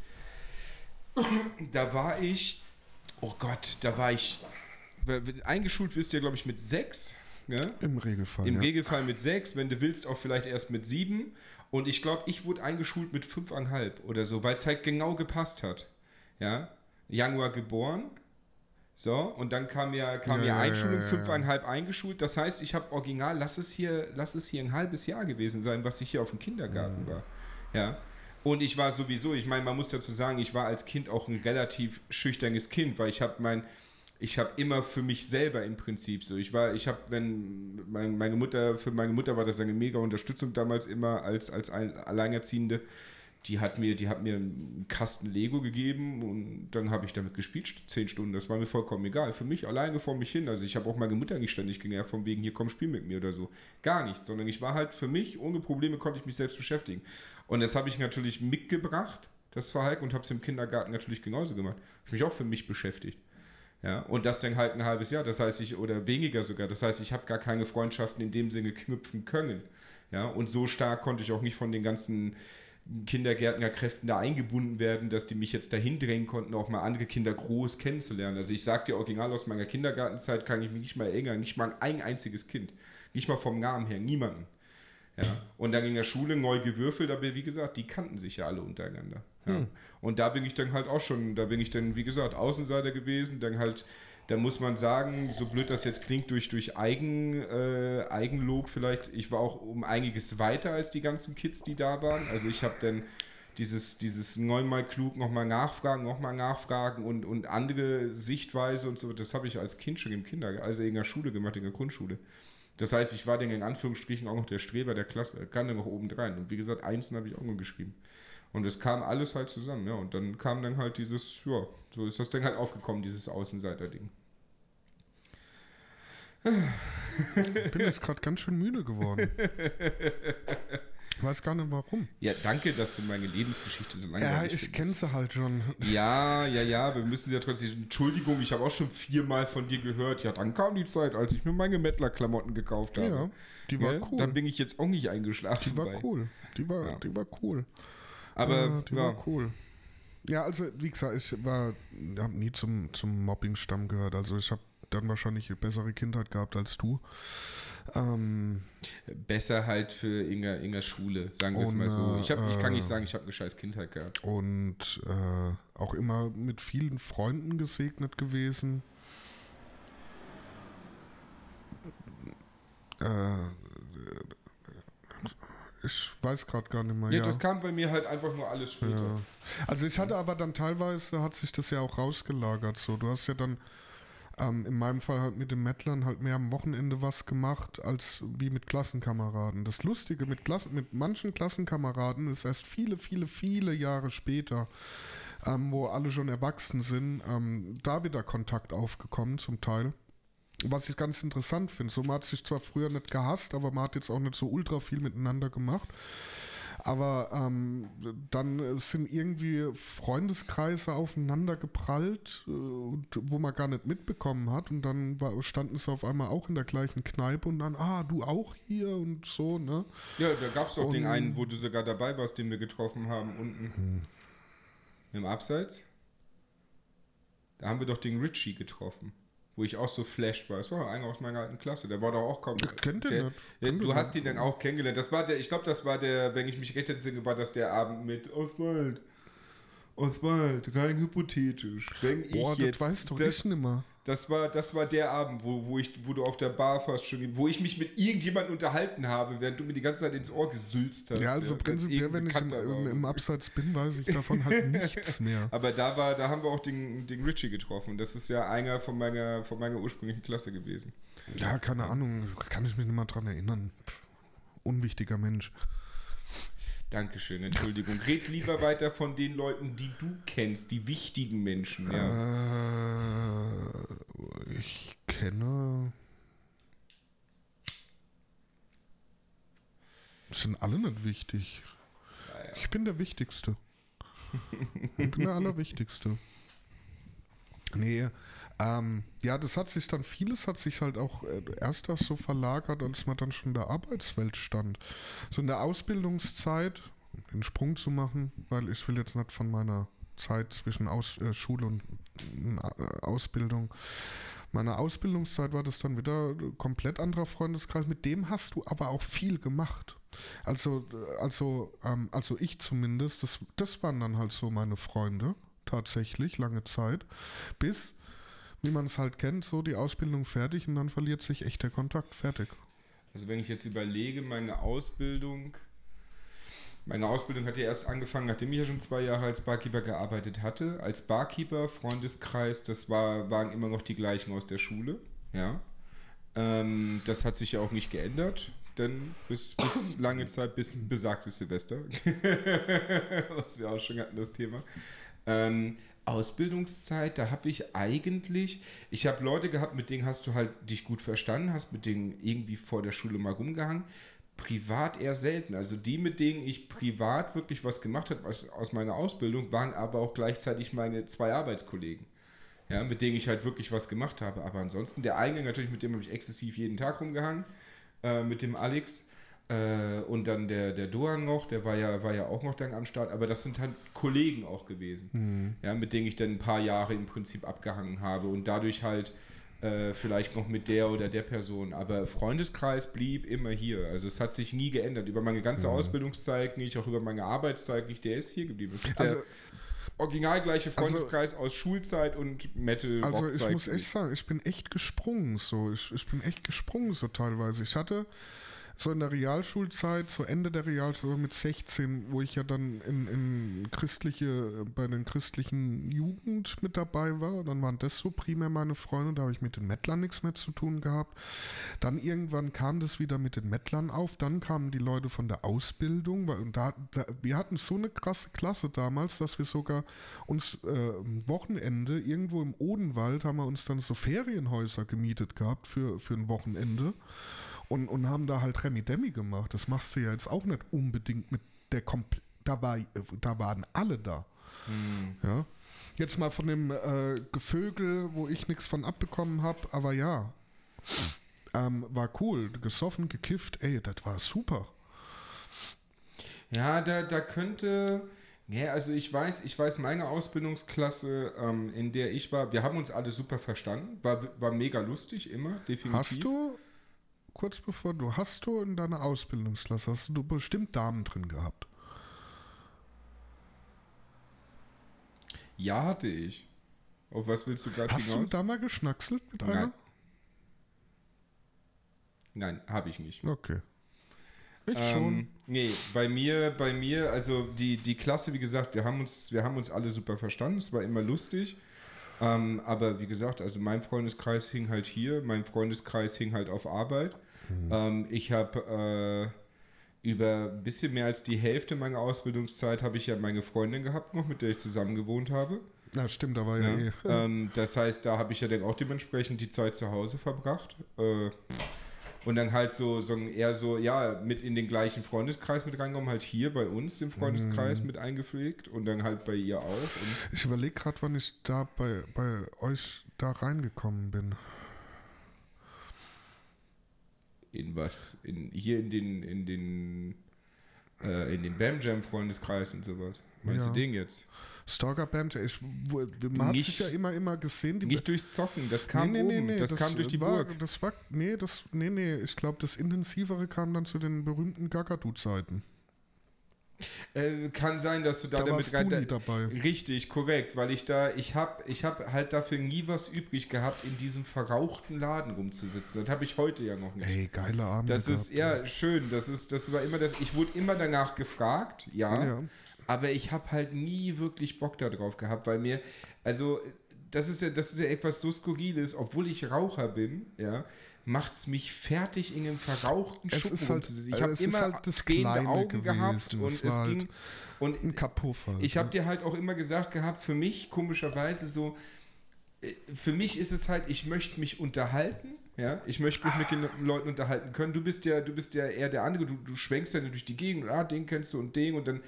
da war ich, oh Gott, da war ich, eingeschult wirst du ja, glaube ich, mit sechs, ne? Im Regelfall. Im ja. Regelfall mit sechs, wenn du willst, auch vielleicht erst mit sieben. Und ich glaube, ich wurde eingeschult mit fünfeinhalb oder so, weil es halt genau gepasst hat. Ja, Januar geboren. So, und dann kam ja, kam Ja, ja, Einschulung, ja, ja, fünfeinhalb eingeschult. Das heißt, ich habe original, lass es, hier, lass es hier ein halbes Jahr gewesen sein, was ich hier auf dem Kindergarten war. Ja. Und ich war sowieso, ich meine, man muss dazu sagen, ich war als Kind auch ein relativ schüchternes Kind, weil ich habe mein, ich habe immer für mich selber im Prinzip so. Ich war, ich habe, wenn mein, meine Mutter, für meine Mutter war das eine mega Unterstützung damals immer als, als ein, Alleinerziehende. Die hat mir, die hat mir einen Kasten Lego gegeben und dann habe ich damit gespielt, zehn Stunden. Das war mir vollkommen egal. Für mich alleine vor mich hin. Also ich habe auch meine Mutter nicht ständig genervt, von wegen, hier komm, spiel mit mir oder so. Gar nichts, sondern ich war halt für mich, ohne Probleme konnte ich mich selbst beschäftigen. Und das habe ich natürlich mitgebracht, das Verhalten, und habe es im Kindergarten natürlich genauso gemacht. Habe ich mich auch für mich beschäftigt. Ja, und das dann halt ein halbes Jahr, das heißt ich, oder weniger sogar, das heißt, ich habe gar keine Freundschaften in dem Sinne knüpfen können. Ja, und so stark konnte ich auch nicht von den ganzen Kindergärtnerkräften da eingebunden werden, dass die mich jetzt dahin drängen konnten, auch mal andere Kinder groß kennenzulernen. Also ich sage dir original aus meiner Kindergartenzeit kann ich mich nicht mal erinnern, nicht mal ein einziges Kind. Nicht mal vom Namen her, niemanden. Ja. Und dann in der Schule neu gewürfelt, aber wie gesagt, die kannten sich ja alle untereinander. Ja. Und da bin ich dann halt auch schon, da bin ich dann, wie gesagt, Außenseiter gewesen, dann halt, da muss man sagen, so blöd das jetzt klingt, durch, durch Eigen, äh, Eigenlob vielleicht, ich war auch um einiges weiter als die ganzen Kids, die da waren. Also ich habe dann dieses, dieses neunmal klug nochmal nachfragen, nochmal nachfragen und, und andere Sichtweise und so, das habe ich als Kind schon im Kinder, also in der Schule gemacht, in der Grundschule. Das heißt, ich war dann in Anführungsstrichen auch noch der Streber der Klasse, kann dann noch oben rein. Und wie gesagt, Einsen habe ich auch noch geschrieben. Und es kam alles halt zusammen, ja. Und dann kam dann halt dieses, ja, so ist das dann halt aufgekommen, dieses Außenseiter-Ding. Ich bin jetzt gerade ganz schön müde geworden. Ich weiß gar nicht warum. Ja, danke, dass du meine Lebensgeschichte so lange Ja, ich kenne sie halt schon. Ja, ja, ja, wir müssen ja trotzdem. Entschuldigung, ich habe auch schon viermal von dir gehört. Ja, dann kam die Zeit, als ich mir meine Mettler-Klamotten gekauft habe. Ja, die war Ja, cool. Dann bin ich jetzt auch nicht eingeschlafen. Die war bei. cool. Die war, Ja. die war cool. Aber Äh, die ja, war cool. Ja, also wie gesagt, ich war, habe nie zum, zum Mobbing-Stamm gehört. Also ich habe dann wahrscheinlich eine bessere Kindheit gehabt als du. Ähm, besser halt für Inga, Inga Schule, sagen wir es mal so. Ich, hab, ich kann äh, nicht sagen, ich habe eine scheiß Kindheit gehabt. und äh, auch immer mit vielen Freunden gesegnet gewesen. Äh, ich weiß gerade gar nicht mehr. Ja, das kam bei mir halt einfach nur alles später. Ja. Also ich hatte aber dann teilweise, hat sich das ja auch rausgelagert so. Du hast ja dann ähm, in meinem Fall halt mit den Mettlern halt mehr am Wochenende was gemacht, als wie mit Klassenkameraden. Das Lustige mit, Klassen, mit manchen Klassenkameraden ist erst viele, viele, viele Jahre später, ähm, wo alle schon erwachsen sind, ähm, da wieder Kontakt aufgekommen zum Teil. Was ich ganz interessant finde. So, man hat sich zwar früher nicht gehasst, aber man hat jetzt auch nicht so ultra viel miteinander gemacht. Aber ähm, dann sind irgendwie Freundeskreise aufeinander geprallt, äh, wo man gar nicht mitbekommen hat. Und dann war, standen sie auf einmal auch in der gleichen Kneipe und dann, ah, du auch hier und so, ne? Ja, da gab es doch den Und- einen, wo du sogar dabei warst, den wir getroffen haben, unten Hm. im Abseits. Da haben wir doch den Richie getroffen, wo ich auch so flashed war. Das war einer aus meiner alten Klasse, der war doch auch kaum. kennt den der, nicht. Ja, Kennt du hast ihn dann auch kennengelernt. Das war der, ich glaube, das war der, wenn ich mich recht entsinne, war das der Abend mit Oswald. Oswald, rein hypothetisch. Wenn Boah, ich jetzt das weißt doch das, ich nimmer. Das war, das war der Abend, wo, wo, ich, wo du auf der Bar fast schon, wo ich mich mit irgendjemandem unterhalten habe, während du mir die ganze Zeit ins Ohr gesülzt hast. Ja, also ganz prinzipiell, wenn ich im, im, im bin, weiß ich davon halt nichts mehr. Aber da war, da haben wir auch den, den Richie getroffen. Das ist ja einer von meiner, von meiner ursprünglichen Klasse gewesen. Ja, keine Ahnung, kann ich mich nicht mal dran erinnern. Pff, unwichtiger Mensch. Dankeschön, Entschuldigung. Red lieber weiter von den Leuten, die du kennst, die wichtigen Menschen. Ja. Äh, ich kenne. Sind alle nicht wichtig. Naja. Ich bin der Wichtigste. Ich bin der Allerwichtigste. Nee, ähm, ja, das hat sich dann, vieles hat sich halt auch äh, erst das so verlagert, als man dann schon in der Arbeitswelt stand. So in der Ausbildungszeit, den Sprung zu machen, weil ich will jetzt nicht von meiner Zeit zwischen Aus, äh, Schule und äh, Ausbildung. Meine Ausbildungszeit war das dann wieder ein komplett anderer Freundeskreis. Mit dem hast du aber auch viel gemacht. Also, äh, also, ähm, also ich zumindest, das, das waren dann halt so meine Freunde, tatsächlich, lange Zeit. Bis, wie man es halt kennt, so die Ausbildung fertig und dann verliert sich echt der Kontakt. Fertig. Also wenn ich jetzt überlege, meine Ausbildung, meine Ausbildung hat ja erst angefangen, nachdem ich ja schon zwei Jahre als Barkeeper gearbeitet hatte. Als Barkeeper, Freundeskreis, das war, waren immer noch die gleichen aus der Schule. Ja. Ähm, das hat sich ja auch nicht geändert, denn bis, bis lange Zeit, bis besagtes Silvester, was wir auch schon hatten, das Thema. Ähm, Ausbildungszeit, da habe ich eigentlich, ich habe Leute gehabt, mit denen hast du halt dich gut verstanden, hast mit denen irgendwie vor der Schule mal rumgehangen. Privat eher selten. Also die, mit denen ich privat wirklich was gemacht habe aus, meiner Ausbildung, waren aber auch gleichzeitig meine zwei Arbeitskollegen. Ja, mit denen ich halt wirklich was gemacht habe. Aber ansonsten, der eine natürlich, mit dem habe ich exzessiv jeden Tag rumgehangen, äh, mit dem Alex. Äh, und dann der, der Doan noch, der war ja, war ja auch noch dann am Start, aber das sind halt Kollegen auch gewesen, ja, mit denen ich dann ein paar Jahre im Prinzip abgehangen habe und dadurch halt äh, vielleicht noch mit der oder der Person, aber Freundeskreis blieb immer hier. Also es hat sich nie geändert. Über meine ganze Ausbildungszeit nicht, auch über meine Arbeitszeit nicht, der ist hier geblieben. Es ist der Also- original gleiche Freundeskreis aus Schulzeit und Metal Also ich muss echt sagen, ich bin echt gesprungen so. Ich, ich bin echt gesprungen so teilweise. Ich hatte so in der Realschulzeit, so Ende der Realschule mit 16, wo ich ja dann in, in christliche, bei den christlichen Jugend mit dabei war, dann waren das so primär meine Freunde, da habe ich mit den Mettlern nichts mehr zu tun gehabt. Dann irgendwann kam das wieder mit den Mettlern auf, dann kamen die Leute von der Ausbildung, weil und da, da, wir hatten so eine krasse Klasse damals, dass wir sogar uns äh, am Wochenende irgendwo im Odenwald haben wir uns dann so Ferienhäuser gemietet gehabt für, für ein Wochenende und, und haben da halt Remi Demi gemacht. Das machst du ja jetzt auch nicht unbedingt mit der Kompl da war da waren alle da. Ja. Jetzt mal von dem äh, Gevögel, wo ich nichts von abbekommen habe, aber ja. Ähm, war cool, gesoffen, gekifft, ey, das war super. Ja, da, da könnte. Ja, also ich weiß, ich weiß, meine Ausbildungsklasse, ähm, in der ich war, wir haben uns alle super verstanden, war, war mega lustig, immer, definitiv. Hast du, kurz bevor du, hast du in deiner Ausbildungsklasse, hast du bestimmt Damen drin gehabt? Ja, hatte ich. Auf was willst du gerade Hast du hinaus? da mal geschnackselt mit Nein. einer? Nein, habe ich nicht. Okay. Ich Ähm, schon. nee, bei mir, bei mir, also die, die Klasse, wie gesagt, wir haben uns, wir haben uns alle super verstanden, es war immer lustig. Ähm, aber wie gesagt, also mein Freundeskreis hing halt hier, mein Freundeskreis hing halt auf Arbeit. Ähm, ich habe äh, über ein bisschen mehr als die Hälfte meiner Ausbildungszeit habe ich ja meine Freundin gehabt noch, mit der ich zusammen gewohnt habe. Ja, stimmt, da war ja, Ja. eh. ähm, das heißt, da habe ich ja dann auch dementsprechend die Zeit zu Hause verbracht. Äh, und dann halt so, so eher so, ja, mit in den gleichen Freundeskreis mit reingekommen, halt hier bei uns im Freundeskreis mit eingepflegt und dann halt bei ihr auch. Ich überlege gerade, wann ich da bei, bei euch da reingekommen bin. in was? In, hier in den, in den, äh, in den Bam Jam Freundeskreis und sowas. Meinst Ja. du den jetzt? Stalker Band, ich, wo, man hat Nicht- sich ja immer, immer gesehen. Die Nicht durchs Zocken, das kam oben, das, kam durch die war, Burg. Das war, nee, das, nee, nee, ich glaube, das Intensivere kam dann zu den berühmten Gagadu-Zeiten. Äh, kann sein, dass du da, Da damit warst rein. Da, dabei. Richtig, korrekt, weil ich da, ich habe ich hab halt dafür nie was übrig gehabt, in diesem verrauchten Laden rumzusitzen. Das habe ich heute ja noch nicht. Ey, geile Abend. Das ist, ja, schön. Das ist, das war immer das. Ich wurde immer danach gefragt, ja. Ja. Aber ich habe halt nie wirklich Bock darauf gehabt, weil mir, also, das ist ja, das ist ja etwas so Skurriles, obwohl ich Raucher bin, ja, macht es mich fertig, in einem verrauchten Es Schuppen ist halt-. Ich habe es immer halt das Kleine Augen gehabt gewesen. und Es es ging. halt Und Ein Kapuff halt. ich habe dir halt auch immer gesagt gehabt, für mich komischerweise so, äh, für mich ist es halt, ich möchte mich unterhalten, ja, ich möchte mich mit den Leuten unterhalten können. Du bist ja, du bist ja eher der andere, du, du schwenkst ja durch die Gegend, und, ah, den kennst du und den und dann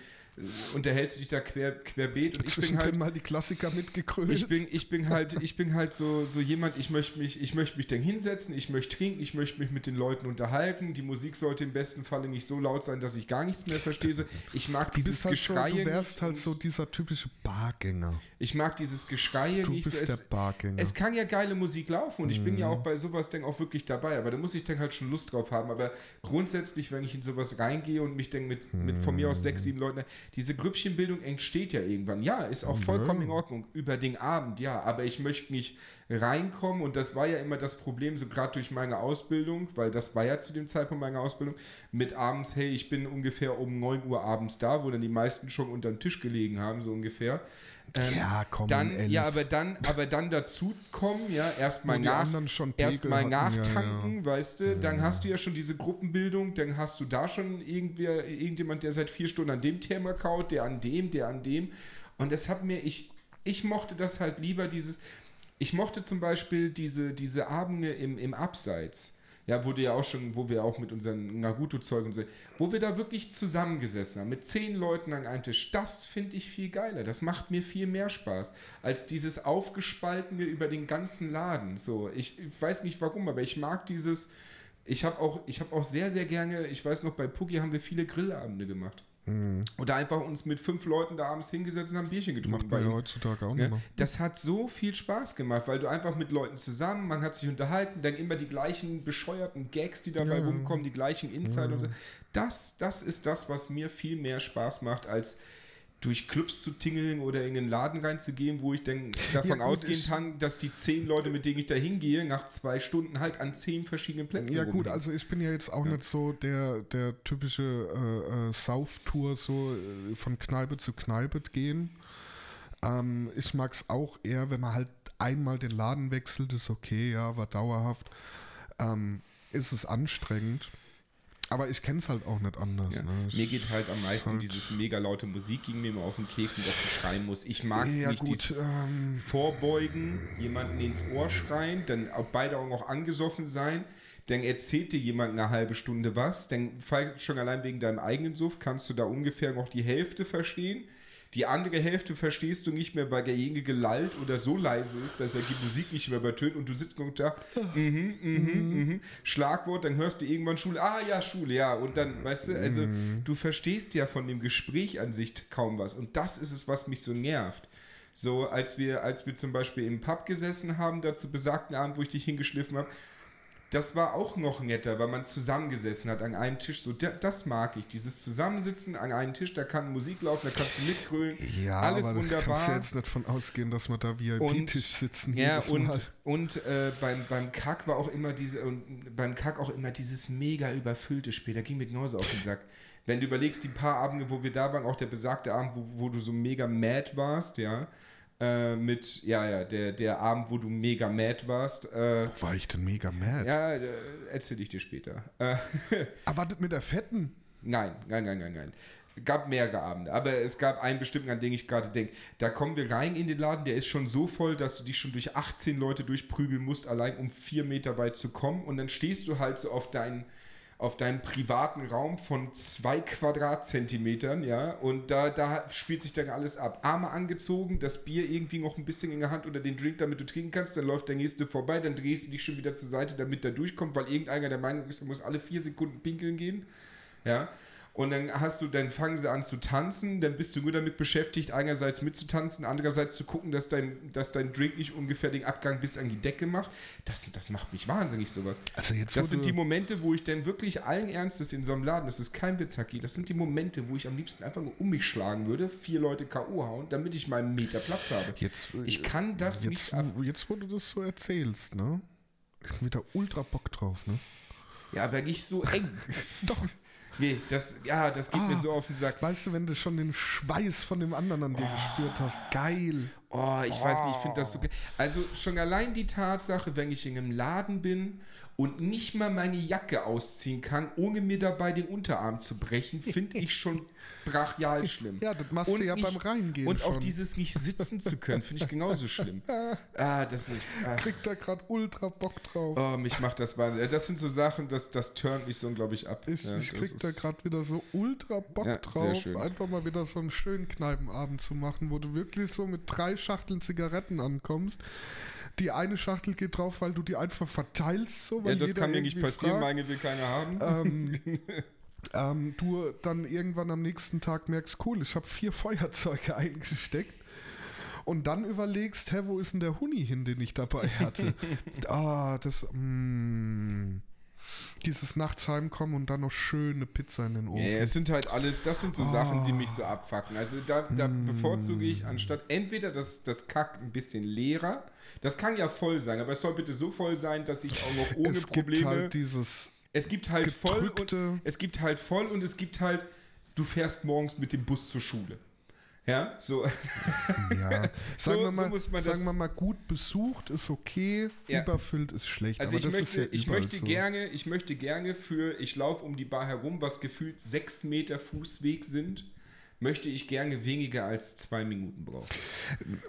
unterhältst du dich da quer, querbeet und ich bin halt mal die Klassiker mitgekrönt. ich bin, ich bin halt, ich bin halt so, so jemand, ich möchte mich, ich möchte mich dann hinsetzen, ich möchte trinken, ich möchte mich mit den Leuten unterhalten. Die Musik sollte im besten Falle nicht so laut sein, dass ich gar nichts mehr verstehe. So, Ich mag dieses halt so, Geschrei. du wärst halt so dieser typische Bargänger. Ich mag dieses Geschrei Du nicht. bist so, der es, Bargänger. es kann ja geile Musik laufen und ich bin ja Mhm. auch bei sowas dann auch wirklich dabei, aber da muss ich dann halt schon Lust drauf haben. Aber grundsätzlich, wenn ich in sowas reingehe und mich dann mit, mit von mir aus sechs, sieben Leuten, diese Grüppchenbildung entsteht ja irgendwann. Ja, ist auch vollkommen in Ordnung über den Abend, ja, aber ich möchte nicht reinkommen und das war ja immer das Problem, so gerade durch meine Ausbildung, weil das war ja zu dem Zeitpunkt meiner Ausbildung, mit abends, hey, ich bin ungefähr um 9 Uhr abends da, wo dann die meisten schon unter dem Tisch gelegen haben, so ungefähr. Ähm, Ja, komm, dann, elf. ja, aber dann, aber dann dazu kommen, ja, erstmal nach, Pegel erstmal hatten, ja, nachtanken, weißt du, dann hast du ja schon diese Gruppenbildung, dann hast du da schon irgendwer, irgendjemand, der seit vier Stunden an dem Thema kaut, der an dem, der an dem. Und das hat mir, ich, ich mochte das halt lieber, dieses, ich mochte zum Beispiel diese, diese Abende im, im Abseits. Ja, du ja auch schon, wo wir auch mit unseren Naruto-Zeugen so, wo wir da wirklich zusammengesessen haben, mit zehn Leuten an einem Tisch. Das finde ich viel geiler. Das macht mir viel mehr Spaß, als dieses Aufgespaltene über den ganzen Laden. So, ich, ich weiß nicht warum, aber ich mag dieses. Ich habe auch, habe auch sehr, sehr gerne, ich weiß noch, bei Puki haben wir viele Grillabende gemacht. Oder einfach uns mit fünf Leuten da abends hingesetzt und haben ein Bierchen getrunken. Macht man ja heutzutage auch Ne? nicht mehr. Das hat so viel Spaß gemacht, weil du einfach mit Leuten zusammen, man hat sich unterhalten, dann immer die gleichen bescheuerten Gags, die dabei Ja. rumkommen, die gleichen Insider und so. Das, das ist das, was mir viel mehr Spaß macht, als durch Clubs zu tingeln oder in den Laden reinzugehen, wo ich dann davon Ja, ausgehen kann, dass die zehn Leute, mit denen ich da hingehe, nach zwei Stunden halt an zehn verschiedenen Plätzen Ja gut, also ich bin ja jetzt auch nicht so der, der typische äh, äh, Sauf-Tour, so äh, von Kneipe zu Kneipe gehen. Ähm, ich mag es auch eher, wenn man halt einmal den Laden wechselt, ist okay, ja, war dauerhaft. Ähm, ist es anstrengend. Aber ich kenne es halt auch nicht anders. Ja. Ne? Mir geht halt am meisten halt- dieses mega laute Musik ging mir immer auf den Keks und dass du schreien musst. Ich mag es ja, nicht, gut, dieses ähm, Vorbeugen, jemanden ins Ohr schreien, dann auch beide auch noch angesoffen sein, dann erzählt dir jemand eine halbe Stunde was, dann schon allein wegen deinem eigenen Suff kannst du da ungefähr noch die Hälfte verstehen. Die andere Hälfte verstehst du nicht mehr, weil derjenige lallt oder so leise ist, dass er die Musik nicht mehr übertönt und du sitzt nur da, mhm, mhm, mhm, Schlagwort, dann hörst du irgendwann Schule, ah ja, Schule, ja, und dann, weißt du, also du verstehst ja von dem Gespräch an sich kaum was. Und das ist es, was mich so nervt. So, als wir, als wir zum Beispiel im Pub gesessen haben, da zu besagten Abend, wo ich dich hingeschliffen habe, das war auch noch netter, weil man zusammengesessen hat an einem Tisch. So, da- das mag ich. Dieses Zusammensitzen an einem Tisch, da kann Musik laufen, da kannst du mitgrölen. ja, alles aber da kannst du wunderbar. jetzt nicht von ausgehen, dass wir da VIP-Tisch sitzen. ja, und, und äh, beim, beim Kack war auch immer diese, und beim Kack auch immer dieses mega überfüllte Spiel. Da ging mir genauso auf den Sack. Wenn du überlegst, die paar Abende, wo wir da waren, auch der besagte Abend, wo, wo du so mega mad warst, ja, äh, mit, ja, ja, der, der Abend, wo du mega mad warst, äh, Wo war ich denn mega mad? ja, äh, erzähl ich dir später. Äh, Erwartet mit der Fetten? nein, nein, nein, nein, nein. Gab mehrere Abende, aber es gab einen bestimmten, an den ich gerade denke. Da kommen wir rein in den Laden, der ist schon so voll, dass du dich schon durch 18 Leute durchprügeln musst, allein um vier Meter weit zu kommen. Und dann stehst du halt so auf deinen auf deinem privaten Raum von zwei Quadratzentimetern, ja, und da, da spielt sich dann alles ab. Arme angezogen, das Bier irgendwie noch ein bisschen in der Hand oder den Drink, damit du trinken kannst, dann läuft der nächste vorbei, dann drehst du dich schon wieder zur Seite, damit der durchkommt, weil irgendeiner der Meinung ist, er muss alle vier Sekunden pinkeln gehen, ja. Und dann hast du, dann fangen sie an zu tanzen, dann bist du nur damit beschäftigt, einerseits mitzutanzen, andererseits zu gucken, dass dein, dass dein Drink nicht ungefähr den Abgang bis an die Decke macht. Das, das macht mich wahnsinnig, sowas. Also jetzt, Das sind die Momente, wo ich dann wirklich allen Ernstes in so einem Laden, das ist kein Witz, Haki, das sind die Momente, wo ich am liebsten einfach nur um mich schlagen würde, vier Leute K.O. hauen, damit ich meinen Meter Platz habe. Jetzt, ich kann das jetzt, nicht ab. jetzt, wo du das so erzählst, ne? Ich hab wieder ultra Bock drauf, ne? Ja, aber nicht so eng. Doch. Nee, das, ja, das geht mir Ah. so auf den Sack. Weißt du, wenn du schon den Schweiß von dem anderen an dir gespürt hast, geil. Oh, ich weiß nicht, ich finde das so. ge- Also schon allein die Tatsache, wenn ich in einem Laden bin und nicht mal meine Jacke ausziehen kann, ohne mir dabei den Unterarm zu brechen, finde ich schon brachial schlimm. Ja, das machst du ja beim Reingehen Und auch schon. dieses nicht sitzen zu können, finde ich genauso schlimm. Ah, das ist. Ah, Kriegt da gerade ultra Bock drauf. oh, mich macht das wahnsinnig. Das sind so Sachen, das, das turnt mich so unglaublich ab. Ich, Ja, ich krieg da gerade wieder so ultra Bock Ja, drauf, einfach mal wieder so einen schönen Kneipenabend zu machen, wo du wirklich so mit drei Schachteln Zigaretten ankommst. Die eine Schachtel geht drauf, weil du die einfach verteilst, so, weil Ja, das kann mir nicht passieren, fragt. meine will keiner haben. ähm, ähm, du dann irgendwann am nächsten Tag merkst, cool, ich habe vier Feuerzeuge eingesteckt. Und dann überlegst, hä, wo ist denn der Huni hin, den ich dabei hatte? ah, das, mm, dieses nachts heimkommen und dann noch schöne Pizza in den Ofen. Ja, es sind halt alles, das sind so Sachen, die mich so abfacken. Also da, da Hm. bevorzuge ich anstatt entweder das, das Kack ein bisschen leerer, das kann ja voll sein, aber es soll bitte so voll sein, dass ich auch noch ohne es gibt Probleme. halt dieses, es gibt halt voll und es gibt halt voll und es gibt halt, du fährst morgens mit dem Bus zur Schule. Ja, so. ja, So- sagen, wir so mal, muss man sagen wir mal, gut besucht ist okay, Ja. überfüllt ist schlecht. Also aber ich das möchte, ist ja ich möchte so. gerne, ich möchte gerne für, ich laufe um die Bar herum, was gefühlt sechs Meter Fußweg sind, möchte ich gerne weniger als zwei Minuten brauchen.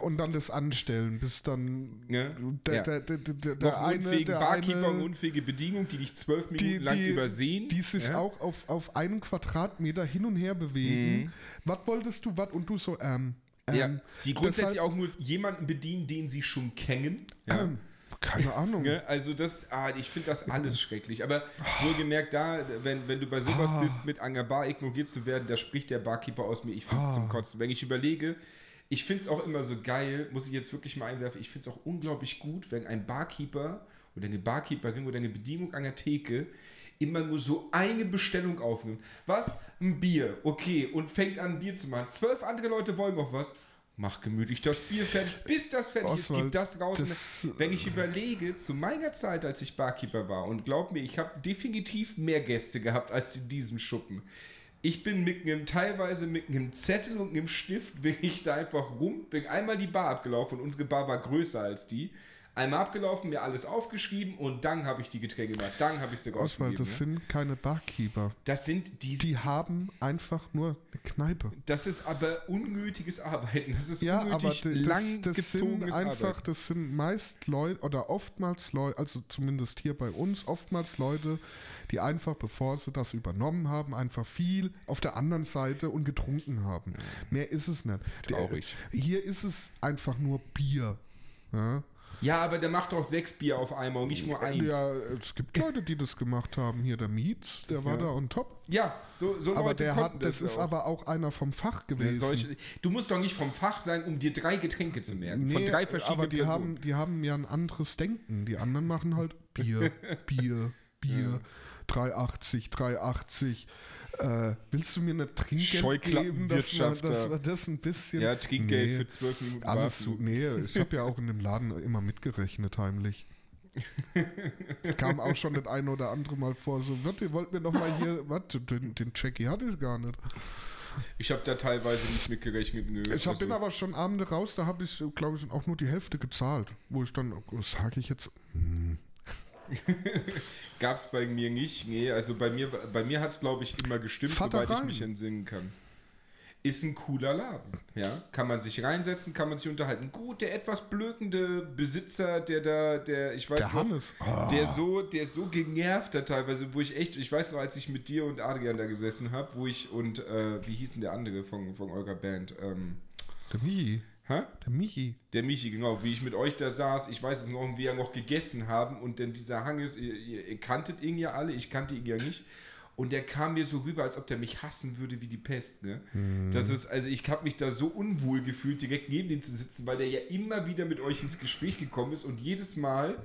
Und dann das Anstellen, bis dann Ne? der, Ja. der, der, der, der, Noch eine, unfähigen der Barkeeper und eine, unfähige Bedienung, die dich zwölf Minuten die, lang die, übersehen. die sich ja? auch auf, auf einem Quadratmeter hin und her bewegen. Mhm. Was wolltest du, was? Und du so, ähm, ähm, ja, die grundsätzlich deshalb- auch nur jemanden bedienen, den sie schon kennen. Ja. keine Ahnung. Ne? Also das, ah, ich finde das alles schrecklich. Aber wohlgemerkt da, wenn, wenn du bei sowas Ah. bist, mit der Bar ignoriert zu werden, da spricht der Barkeeper aus mir. Ich finde es Ah. zum Kotzen. Wenn ich überlege, ich finde es auch immer so geil, muss ich jetzt wirklich mal einwerfen, ich finde es auch unglaublich gut, wenn ein Barkeeper oder eine Barkeeperin oder eine Bedienung an der Theke immer nur so eine Bestellung aufnimmt. Was? Ein Bier, okay, und fängt an, ein Bier zu machen. Zwölf andere Leute wollen noch was. Mach gemütlich das Bier fertig, bis das fertig ist, Oswald, gib das raus. das- Wenn ich überlege, zu meiner Zeit, als ich Barkeeper war, und glaub mir, ich habe definitiv mehr Gäste gehabt als in diesem Schuppen. Ich bin mit einem, teilweise mit einem Zettel und einem Stift, bin ich da einfach rum, bin einmal die Bar abgelaufen und unsere Bar war größer als die. Einmal abgelaufen, mir alles aufgeschrieben und dann habe ich die Getränke gemacht. Dann habe ich sie Oswald, das ja. sind keine Barkeeper. das sind die, Die haben einfach nur eine Kneipe. das ist aber unnötiges Arbeiten. Das ist Ja, aber unnötig d- das, das sind einfach, Arbeiten. das sind meist Leute oder oftmals Leute, also zumindest hier bei uns, oftmals Leute, die einfach, bevor sie das übernommen haben, einfach viel auf der anderen Seite und getrunken haben. Mehr ist es nicht. Der- Traurig. Hier ist es einfach nur Bier. Ja, Ja, aber der macht doch sechs Bier auf einmal und nicht nur eins. ja es gibt Leute, die das gemacht haben. Hier der Mietz, der war Ja. da on top. Ja, so, so Aber Leute der hat, das ist auch. aber auch einer vom Fach Ja, gewesen. solche, du musst doch nicht vom Fach sein, um dir drei Getränke zu merken. von Nee, drei verschiedenen aber die Personen. haben, die haben ja ein anderes Denken. Die anderen machen halt Bier, Bier, Bier, 380, 380. Äh, willst du mir eine Trinkgeld geben, dass wir, dass da. wir das ein bisschen... ja, Trinkgeld Nee, für zwölf Minuten Alles warten. nee, ich habe ja auch in dem Laden immer mitgerechnet, heimlich. Kam auch schon das ein oder andere Mal vor, so, was, ihr wollt mir noch mal hier, was, den, den Jackie hatte ich gar nicht. Ich habe da teilweise nicht mitgerechnet. Nö. Ich hab, Also, bin aber schon Abende raus, da habe ich, glaube ich, auch nur die Hälfte gezahlt. Wo ich dann, sage ich jetzt, Gab es bei mir nicht. Nee, also bei mir, bei mir hat es, glaube ich, immer gestimmt, Vater soweit ich mich entsinnen kann. Ist ein cooler Laden. Ja, kann man sich reinsetzen, kann man sich unterhalten. Gut, der etwas blökende Besitzer, der da, der, ich weiß der noch, Hannes. Ah. der so, der so genervt hat teilweise, wo ich echt, ich weiß noch, als ich mit dir und Adrian da gesessen habe, wo ich und äh, wie hieß denn der andere von, von eurer Band? Ähm, Der Michi. Hä? Der Michi. Der Michi, genau, wie ich mit euch da saß, ich weiß es noch, und wir noch gegessen haben und dann dieser Hanges, ihr, ihr, ihr kanntet ihn ja alle, ich kannte ihn ja nicht. Und der kam mir so rüber, als ob der mich hassen würde wie die Pest. Ne? Mhm. Das ist, also ich habe mich da so unwohl gefühlt, direkt neben den zu sitzen, weil der ja immer wieder mit euch ins Gespräch gekommen ist und jedes Mal,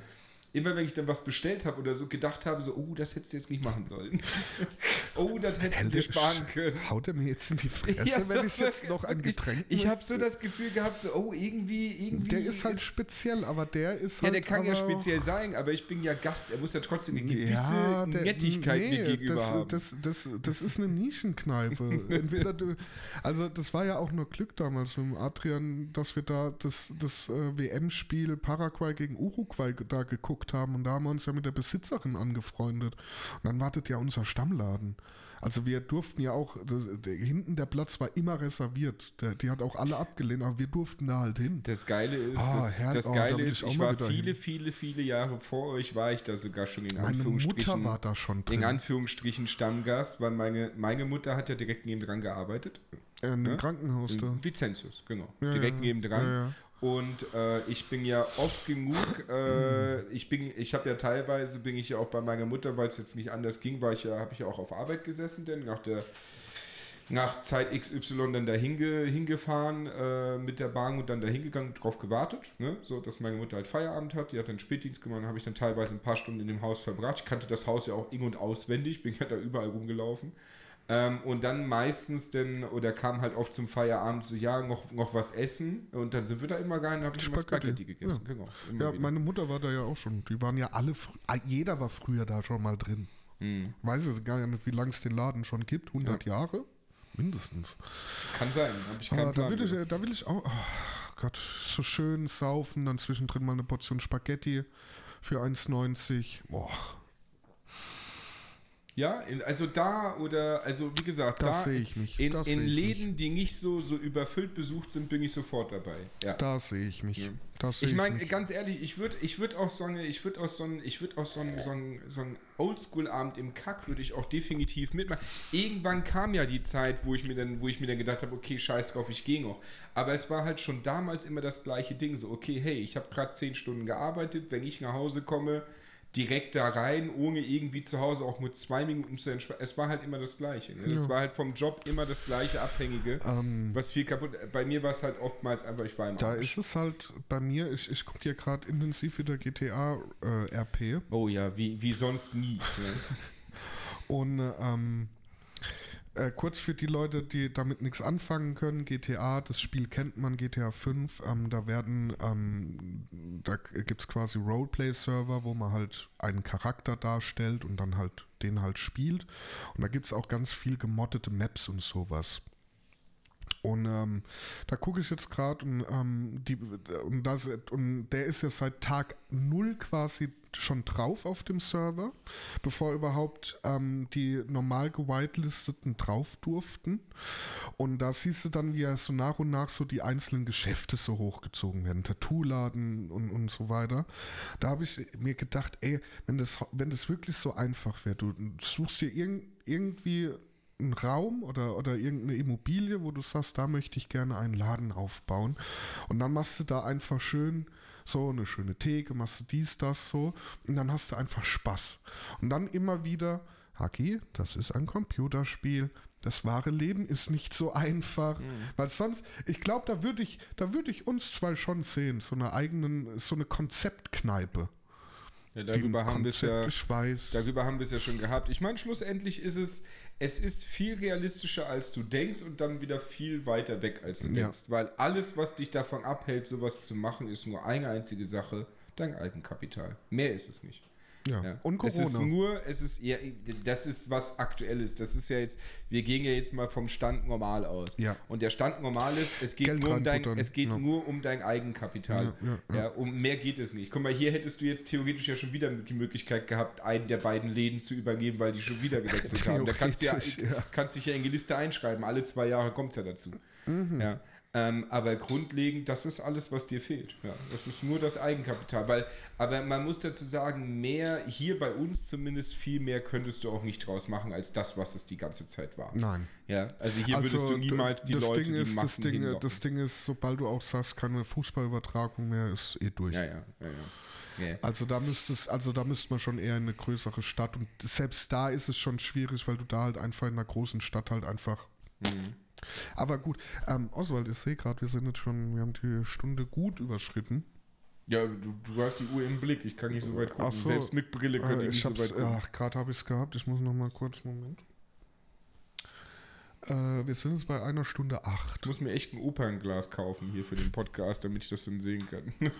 immer wenn ich dann was bestellt habe oder so, gedacht habe, so, oh, das hättest du jetzt nicht machen sollen. oh, das hättest du dir sparen können. Haut er mir jetzt in die Fresse, Ja, wenn ich jetzt noch ein. Getränk Ich habe möchte? so das Gefühl gehabt, so, oh, irgendwie, irgendwie. Der ist halt speziell, aber der ist Ja, halt. der kann ja speziell sein, aber ich bin ja Gast. Er muss ja trotzdem eine gewisse Ja, der- Nettigkeit mir gegenüber das, haben. Das, das, das ist eine Nischenkneipe. Entweder du, also das war ja auch nur Glück damals mit dem Adrian, dass wir da das, das äh, WM-Spiel Paraguay gegen Uruguay da geguckt haben und da haben wir uns ja mit der Besitzerin angefreundet. Und dann wartet ja unser Stammladen. Also wir durften ja auch, das, der, hinten der Platz war immer reserviert. Der, die hat auch alle abgelehnt, aber wir durften da halt hin. Das Geile ist, Ah, das, Herr- das oh, Geile ist, ich ich war viele, hin. viele, viele Jahre vor euch, war ich da sogar schon in Meine Anführungsstrichen. Mutter war da schon in drin. Anführungsstrichen Stammgast, weil meine, meine Mutter hat ja direkt neben dran gearbeitet. Äh, in ne? Krankenhaus da. Vicentius, genau. Ja, direkt ja. neben dran. Ja, ja. Und äh, ich bin ja oft genug, äh, ich bin, ich habe ja teilweise bin ich ja auch bei meiner Mutter, weil es jetzt nicht anders ging, war ich ja, habe ich ja auch auf Arbeit gesessen, denn nach der nach Zeit XY dann da hinge, hingefahren äh, mit der Bahn und dann da hingegangen, drauf gewartet, ne? so dass meine Mutter halt Feierabend hat. Die hat dann Spätdienst gemacht, habe ich dann teilweise ein paar Stunden in dem Haus verbracht. Ich kannte das Haus ja auch in- und auswendig, bin ja da überall rumgelaufen. Ähm, und dann meistens denn, oder kam halt oft zum Feierabend so, ja, noch, noch was essen. Und dann sind wir da immer rein und habe ich immer Spaghetti. Spaghetti gegessen. Ja. Genau. Ja, meine Mutter war da ja auch schon. Die waren ja alle, ah, jeder war früher da schon mal drin. Hm. Weiß ich gar nicht, wie lange es den Laden schon gibt. 100 Jahre? Mindestens. Kann sein, habe ich keinen Ah, da, Plan. will ich, äh, da will ich auch, oh Gott, so schön saufen, dann zwischendrin mal eine Portion Spaghetti für 1,90. Boah, Ja, also da oder, also wie gesagt, Das da sehe ich mich, in, in ich Läden, die nicht so, so überfüllt besucht sind, bin ich sofort dabei. Ja. da sehe ich mich. Ja. Das Ich meine, mich. ganz ehrlich, ich würde ich würd auch so eine, ich würde auch so ein, ich würde auch so ein, so ein, so ein Oldschool-Abend im Kack würde ich auch definitiv mitmachen. Irgendwann kam ja die Zeit, wo ich mir dann, wo ich mir dann gedacht habe, okay, scheiß drauf, ich gehe noch. Aber es war halt schon damals immer das gleiche Ding, so, okay, hey, ich habe gerade zehn Stunden gearbeitet, wenn ich nach Hause komme, direkt da rein, ohne irgendwie zu Hause auch nur zwei Minuten zu entspannen. Es war halt immer das Gleiche. Ne? Das Ja. war halt vom Job immer das gleiche Abhängige, Ähm, was viel kaputt. Bei mir war es halt oftmals einfach, ich war im da Arsch. ist es halt bei mir, ich, ich gucke hier gerade intensiv wieder GTA äh, RP. Oh ja, wie, wie sonst nie. Ne? Und ähm, äh, kurz für die Leute, die damit nichts anfangen können, GTA, das Spiel kennt man, GTA 5, ähm, da werden, ähm, da gibt es quasi Roleplay-Server, wo man halt einen Charakter darstellt und dann halt den halt spielt. Und da gibt es auch ganz viel gemoddete Maps und sowas. Und ähm, da gucke ich jetzt gerade und, ähm, und, und der ist ja seit Tag null quasi schon drauf auf dem Server, bevor überhaupt ähm, die normal gewitelisteten drauf durften. Und da siehst du dann, wie ja so nach und nach so die einzelnen Geschäfte so hochgezogen werden, Tattoo-Laden und, und so weiter. Da habe ich mir gedacht, ey, wenn das, wenn das wirklich so einfach wäre, du suchst dir irgend, irgendwie einen Raum oder, oder irgendeine Immobilie, wo du sagst, da möchte ich gerne einen Laden aufbauen. Und dann machst du da einfach schön so eine schöne Theke, machst du dies, das so. Und dann hast du einfach Spaß. Und dann immer wieder, Haki, das ist ein Computerspiel. Das wahre Leben ist nicht so einfach. Weil sonst, ich glaube, da würde ich, da würde ich uns zwei schon sehen, so eine eigenen, so eine Konzeptkneipe. Ja, darüber haben wir es ja, weiß. darüber haben wir es ja schon gehabt. Ich meine, schlussendlich ist es, es ist viel realistischer, als du denkst und dann wieder viel weiter weg, als du Ja. denkst. Weil alles, was dich davon abhält, sowas zu machen, ist nur eine einzige Sache, dein Eigenkapital. Mehr ist es nicht. Ja. Ja. Und Es ist Corona. nur, es ist, ja, das ist was Aktuelles. Das ist ja jetzt, wir gehen ja jetzt mal vom Stand normal aus. Ja. Und der Stand normal ist, es geht, Geld nur um, dein, es geht Ja. nur um dein Eigenkapital. Ja, um mehr geht es nicht. Guck mal, hier hättest du jetzt theoretisch ja schon wieder die Möglichkeit gehabt, einen der beiden Läden zu übergeben, weil die schon wieder gewechselt haben. Da kannst du ja. kannst dich ja in die Liste einschreiben. Alle zwei Jahre kommt es ja dazu. Mhm. Ja. Ähm, aber grundlegend, das ist alles, was dir fehlt. Ja, das ist nur das Eigenkapital. Weil, aber man muss dazu sagen, mehr, hier bei uns zumindest, viel mehr könntest du auch nicht draus machen, als das, was es die ganze Zeit war. Nein. Ja, also hier Also, würdest du niemals die das Leute, Ding die ist, das Massen Ding, hinlocken. das Ding ist, sobald du auch sagst, keine Fußballübertragung mehr, ist eh durch. Ja, ja, ja, ja. Nee. Also da müsste es, also da müsste man schon eher in eine größere Stadt und selbst da ist es schon schwierig, weil du da halt einfach in einer großen Stadt halt einfach. Mhm. Aber gut, ähm, Oswald, ich sehe gerade, wir sind jetzt schon, wir haben die Stunde gut überschritten. Ja, du, du hast die Uhr im Blick. Ich kann nicht so weit gucken. Ach so. Selbst mit Brille könnte Äh, ich ich nicht so weit gucken. ach, gerade habe ich es gehabt. Ich muss noch mal kurz, Moment. Äh, wir sind jetzt bei einer Stunde acht. Ich muss mir echt ein Opernglas kaufen hier für den Podcast, damit ich das dann sehen kann.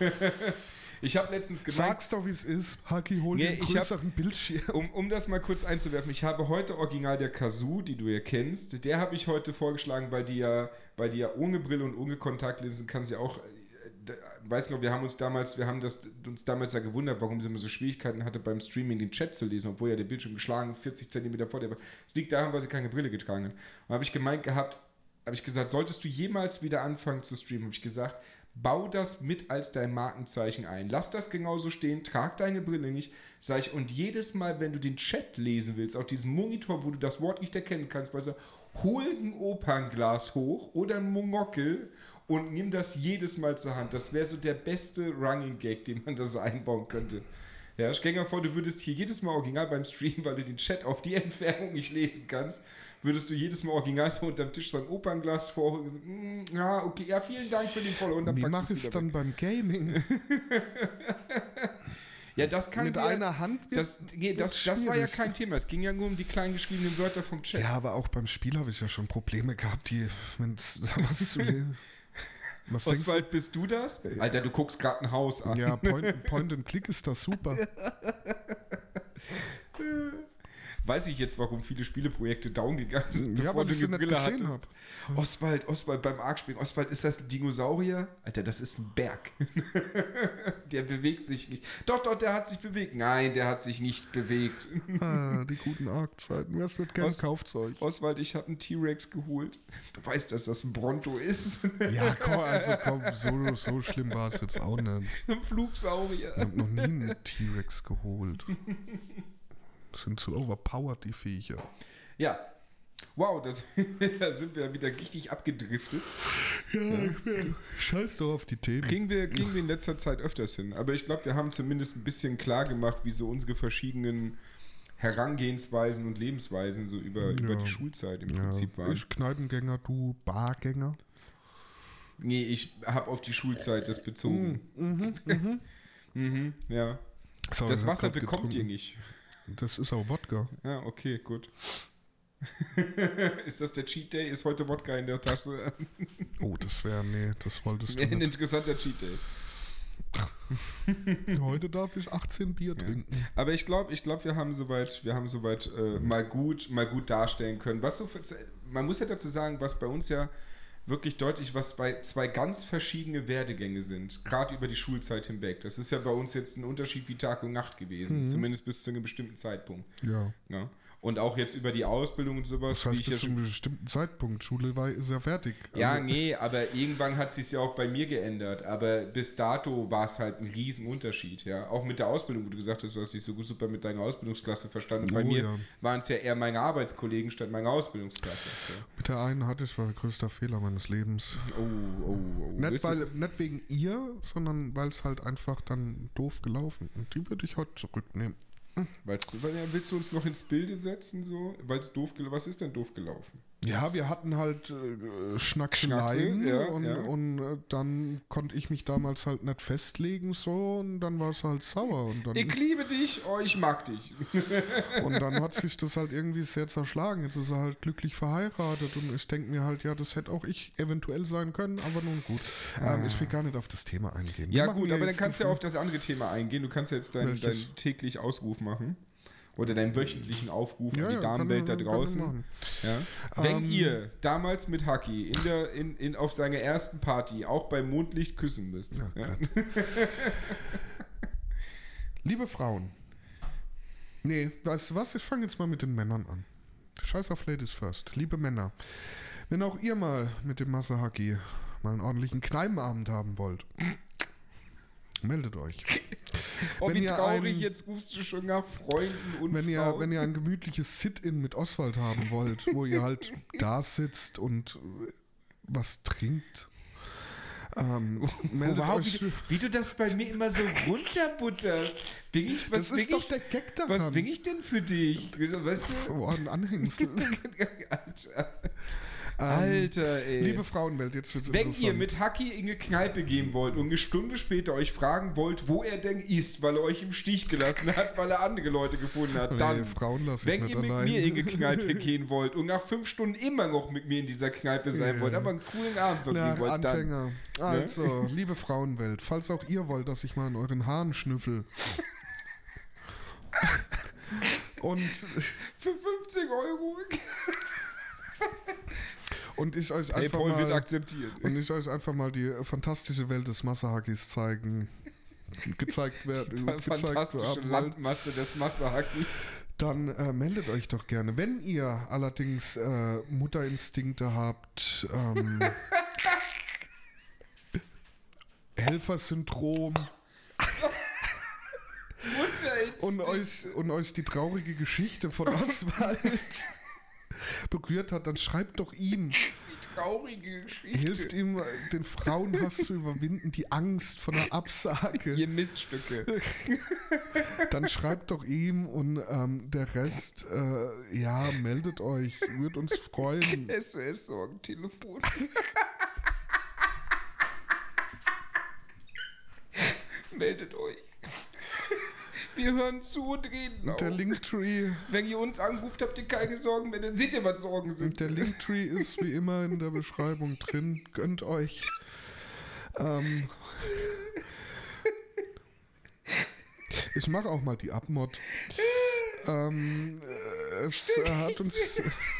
ich habe letztens gemeint, Sag's doch, wie es ist. Haki, hol Nee, dir einen ich hab- größeren Bildschirm. um, um das mal kurz einzuwerfen, ich habe heute original der Kazoo, die du ja kennst, der habe ich heute vorgeschlagen, weil die ja, weil die ja ohne Brille und ohne Kontaktlinsen kann sie auch, weiß noch, wir haben uns damals, wir haben das, uns damals ja gewundert, warum sie immer so Schwierigkeiten hatte beim Streaming den Chat zu lesen, obwohl ja der Bildschirm geschlagen 40 Zentimeter vor der war. Es liegt daran, weil sie keine Brille getragen hat. Und habe ich gemeint gehabt, habe ich gesagt, solltest du jemals wieder anfangen zu streamen, habe ich gesagt, bau das mit als dein Markenzeichen ein. Lass das genauso stehen, trag deine Brille nicht, sag ich, und jedes Mal, wenn du den Chat lesen willst, auf diesem Monitor, wo du das Wort nicht erkennen kannst, weißt du, hol ein Opernglas hoch oder ein Monockel und nimm das jedes Mal zur Hand. Das wäre so der beste Running Gag, den man da so einbauen könnte. Ja, stell dir mal vor, du würdest hier jedes Mal original beim Stream, weil du den Chat auf die Entfernung nicht lesen kannst, würdest du jedes Mal original so unterm Tisch so ein Opernglas vor. Mm, Ja, okay, ja, vielen Dank für den Follow. Und dann Wie mache du ich es dann weg. beim Gaming? Ja, das kann Mit sie einer ja, Hand wird das, nee, das, das war ja kein Thema. Es ging ja nur um die kleinen geschriebenen Wörter vom Chat. Ja, aber auch beim Spiel habe ich ja schon Probleme gehabt, die, wenn es da was zu lesen. Was? Oswald, bist du das? Alter, du guckst gerade ein Haus an. Ja, Point, Point and Click ist das super. Weiß ich jetzt, warum viele Spieleprojekte down gegangen sind, Ja, bevor weil du nicht Brille gesehen hattest. habe. Oswald, Oswald beim Arc-Spielen. Oswald, ist das ein Dinosaurier? Alter, das ist ein Berg. der bewegt sich nicht. Doch, doch, der hat sich bewegt. Nein, der hat sich nicht bewegt. Ah, die guten Arc-Zeiten. Nicht kennt, Was- kauft's euch. Oswald, ich habe einen T-Rex geholt. Du weißt, dass das ein Bronto ist. Ja, komm, also komm, so, so schlimm war es jetzt auch nicht. ein Flugsaurier. Ich habe noch nie einen T-Rex geholt. Sind zu overpowered, die Viecher. Ja. Wow, das, da sind wir wieder richtig abgedriftet. Ja, scheiß doch auf die Themen. Kriegen wir, kriegen wir in letzter Zeit öfters hin. Aber ich glaube, wir haben zumindest ein bisschen klar gemacht, wie so unsere verschiedenen Herangehensweisen und Lebensweisen so über, über Ja. die Schulzeit im Ja, Prinzip waren. ich Kneipengänger, du Bargänger. nee, ich habe auf die Schulzeit das bezogen. Mhm, ja. So, Das ich hab Wasser grad bekommt ihr getrunken. nicht. Das ist auch Wodka. Ja, okay, gut. ist das der Cheat Day? Ist heute Wodka in der Tasse? Oh, das wäre, nee, das wolltest du Wäre ein interessanter Cheat Day. Heute darf ich 18 Bier trinken. Aber ich glaube, ich glaube, wir haben soweit, wir haben soweit äh, mal gut, mal gut darstellen können. Was so für, man muss ja dazu sagen, was bei uns ja wirklich deutlich, was bei zwei ganz verschiedene Werdegänge sind, gerade über die Schulzeit hinweg. Das ist ja bei uns jetzt ein Unterschied wie Tag und Nacht gewesen, Mhm. zumindest bis zu einem bestimmten Zeitpunkt. Ja. Ja? Und auch jetzt über die Ausbildung und sowas, Das heißt, bis zu einem bestimmten Zeitpunkt. Schule war, ist ja fertig. Ja, Also, nee, aber irgendwann hat sich ja auch bei mir geändert. Aber bis dato war es halt ein Riesenunterschied, ja. Auch mit der Ausbildung, wo du gesagt hast, du hast dich so gut super mit deiner Ausbildungsklasse verstanden. Bei Oh, mir ja. waren es ja eher meine Arbeitskollegen statt meine Ausbildungsklasse. Mit der einen hatte ich war der größte Fehler meines Lebens. So. Oh, oh, oh. Nicht, weil, nicht wegen ihr, sondern weil es halt einfach dann doof gelaufen. Und die würde ich heute zurücknehmen. Weil, willst du uns noch ins Bilde setzen, so? Weil doof Was ist denn doof gelaufen? Ja, wir hatten halt äh, Schnackseleien Schnacksel, ja, und, ja. und äh, dann konnte ich mich damals halt nicht festlegen so und dann war es halt sauer und dann, Ich liebe dich, oh, ich mag dich. und dann hat sich das halt irgendwie sehr zerschlagen. Jetzt ist er halt glücklich verheiratet und ich denke mir halt, ja, das hätte auch ich eventuell sein können, aber nun gut. Ähm, ich will gar nicht auf das Thema eingehen. Ja, gut, aber dann kannst du ja auf das andere Thema eingehen. Du kannst ja jetzt deinen dein täglich Ausruf machen. Oder deinen wöchentlichen Aufruf Ja, an die Damenwelt da draußen. Ja. Wenn Ähm, ihr damals mit Haki in der, in, in, auf seiner ersten Party auch bei Mondlicht küssen müsst. Oh ja? Liebe Frauen. Nee, weißt du was? Ich fange jetzt mal mit den Männern an. Scheiß auf Ladies first. Liebe Männer. Wenn auch ihr mal mit dem Masahaki mal einen ordentlichen Kneipenabend haben wollt, meldet euch. Oh, Wenn wie traurig, ein- jetzt rufst du schon nach Freunden und Wenn ihr, wenn ihr ein gemütliches Sit-In mit Oswald haben wollt, wo ihr halt da sitzt und äh, was trinkt, Ähm, meldet wow, euch. wie, du, wie du das bei mir immer so runterbutterst. Bin ich, was das bin ist doch ich, der Gag daran. was bin ich denn für dich? Weißt du? Oh, ein Anhängsel. Alter. Alter, ey. Ähm, Liebe Frauenwelt, jetzt wird's Wenn ihr mit Haki in eine Kneipe gehen wollt und eine Stunde später euch fragen wollt, wo er denn ist, weil er euch im Stich gelassen hat, weil er andere Leute gefunden hat, Nee, dann, Frauen lasse ich wenn nicht ihr mit allein. mir in eine Kneipe gehen wollt und nach fünf Stunden immer noch mit mir in dieser Kneipe sein Ja. wollt, aber einen coolen Abend verbringen Na, wollt, dann Anfänger. Also, liebe Frauenwelt, falls auch ihr wollt, dass ich mal in euren Haaren schnüffel. und, für 50 Euro. und ich euch einfach wird mal akzeptiert. und ich euch einfach mal die äh, fantastische Welt des Massahakis zeigen. Gezeigt werden. gezeigt Fantastische haben. Landmasse des Massahakis. Dann äh, meldet euch doch gerne. Wenn ihr allerdings äh, Mutterinstinkte habt, ähm, Helfersyndrom und euch, und euch die traurige Geschichte von Oswald berührt hat, dann schreibt doch ihm. traurige Geschichte. Hilft ihm, den Frauenhass zu überwinden, die Angst vor der Absage. Ihr Miststücke. Dann schreibt doch ihm und ähm, der Rest, äh, ja, meldet euch, wird uns freuen. SOS-Sorgentelefon. Meldet euch. Wir hören zu und reden auch. Der Linktree, Wenn ihr uns anruft, habt ihr keine Sorgen mehr, dann seht ihr, was Sorgen sind. der Linktree ist wie immer in der Beschreibung drin. Gönnt euch. Ähm, ich mache auch mal die Abmod. Ähm, äh, es hat uns.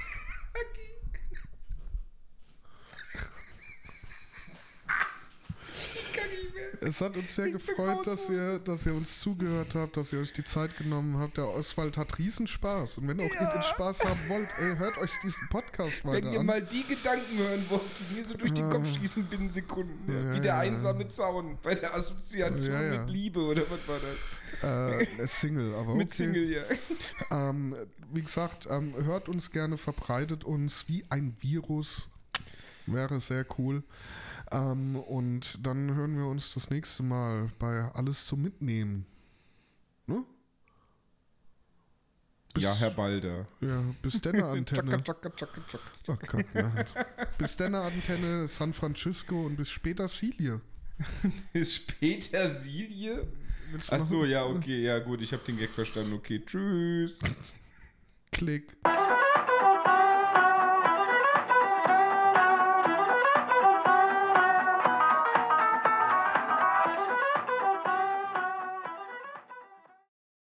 Es hat uns sehr gefreut, dass ihr, dass ihr uns zugehört habt, dass ihr euch die Zeit genommen habt. Der Oswald hat Riesenspaß. Und wenn auch ihr den Spaß haben wollt, ey, hört euch diesen Podcast weiter Wenn ihr an. mal die Gedanken hören wollt, die mir so durch den Kopf schießen binnen Sekunden. Ja, Ja, wie der ja. einsame Zaun bei der Assoziation Ja, ja. mit Liebe oder was war das? äh, Single, aber okay. Mit Single, ja. Ähm, wie gesagt, ähm, hört uns gerne, verbreitet uns wie ein Virus. Wäre sehr cool. Ähm, und dann hören wir uns das nächste Mal bei Alles zum Mitnehmen. Ne? Bis, Ja, Herr Balder. Ja, bis dann, Antenne. Tschakka, tschakka, tschakka. Oh Gott, nein. bis dann, Antenne, San Francisco und bis später, Silie. Ist Petersilie? Willst du Ach noch- so, ja, okay, ja gut, ich habe den Gag verstanden. Okay, tschüss. Klick.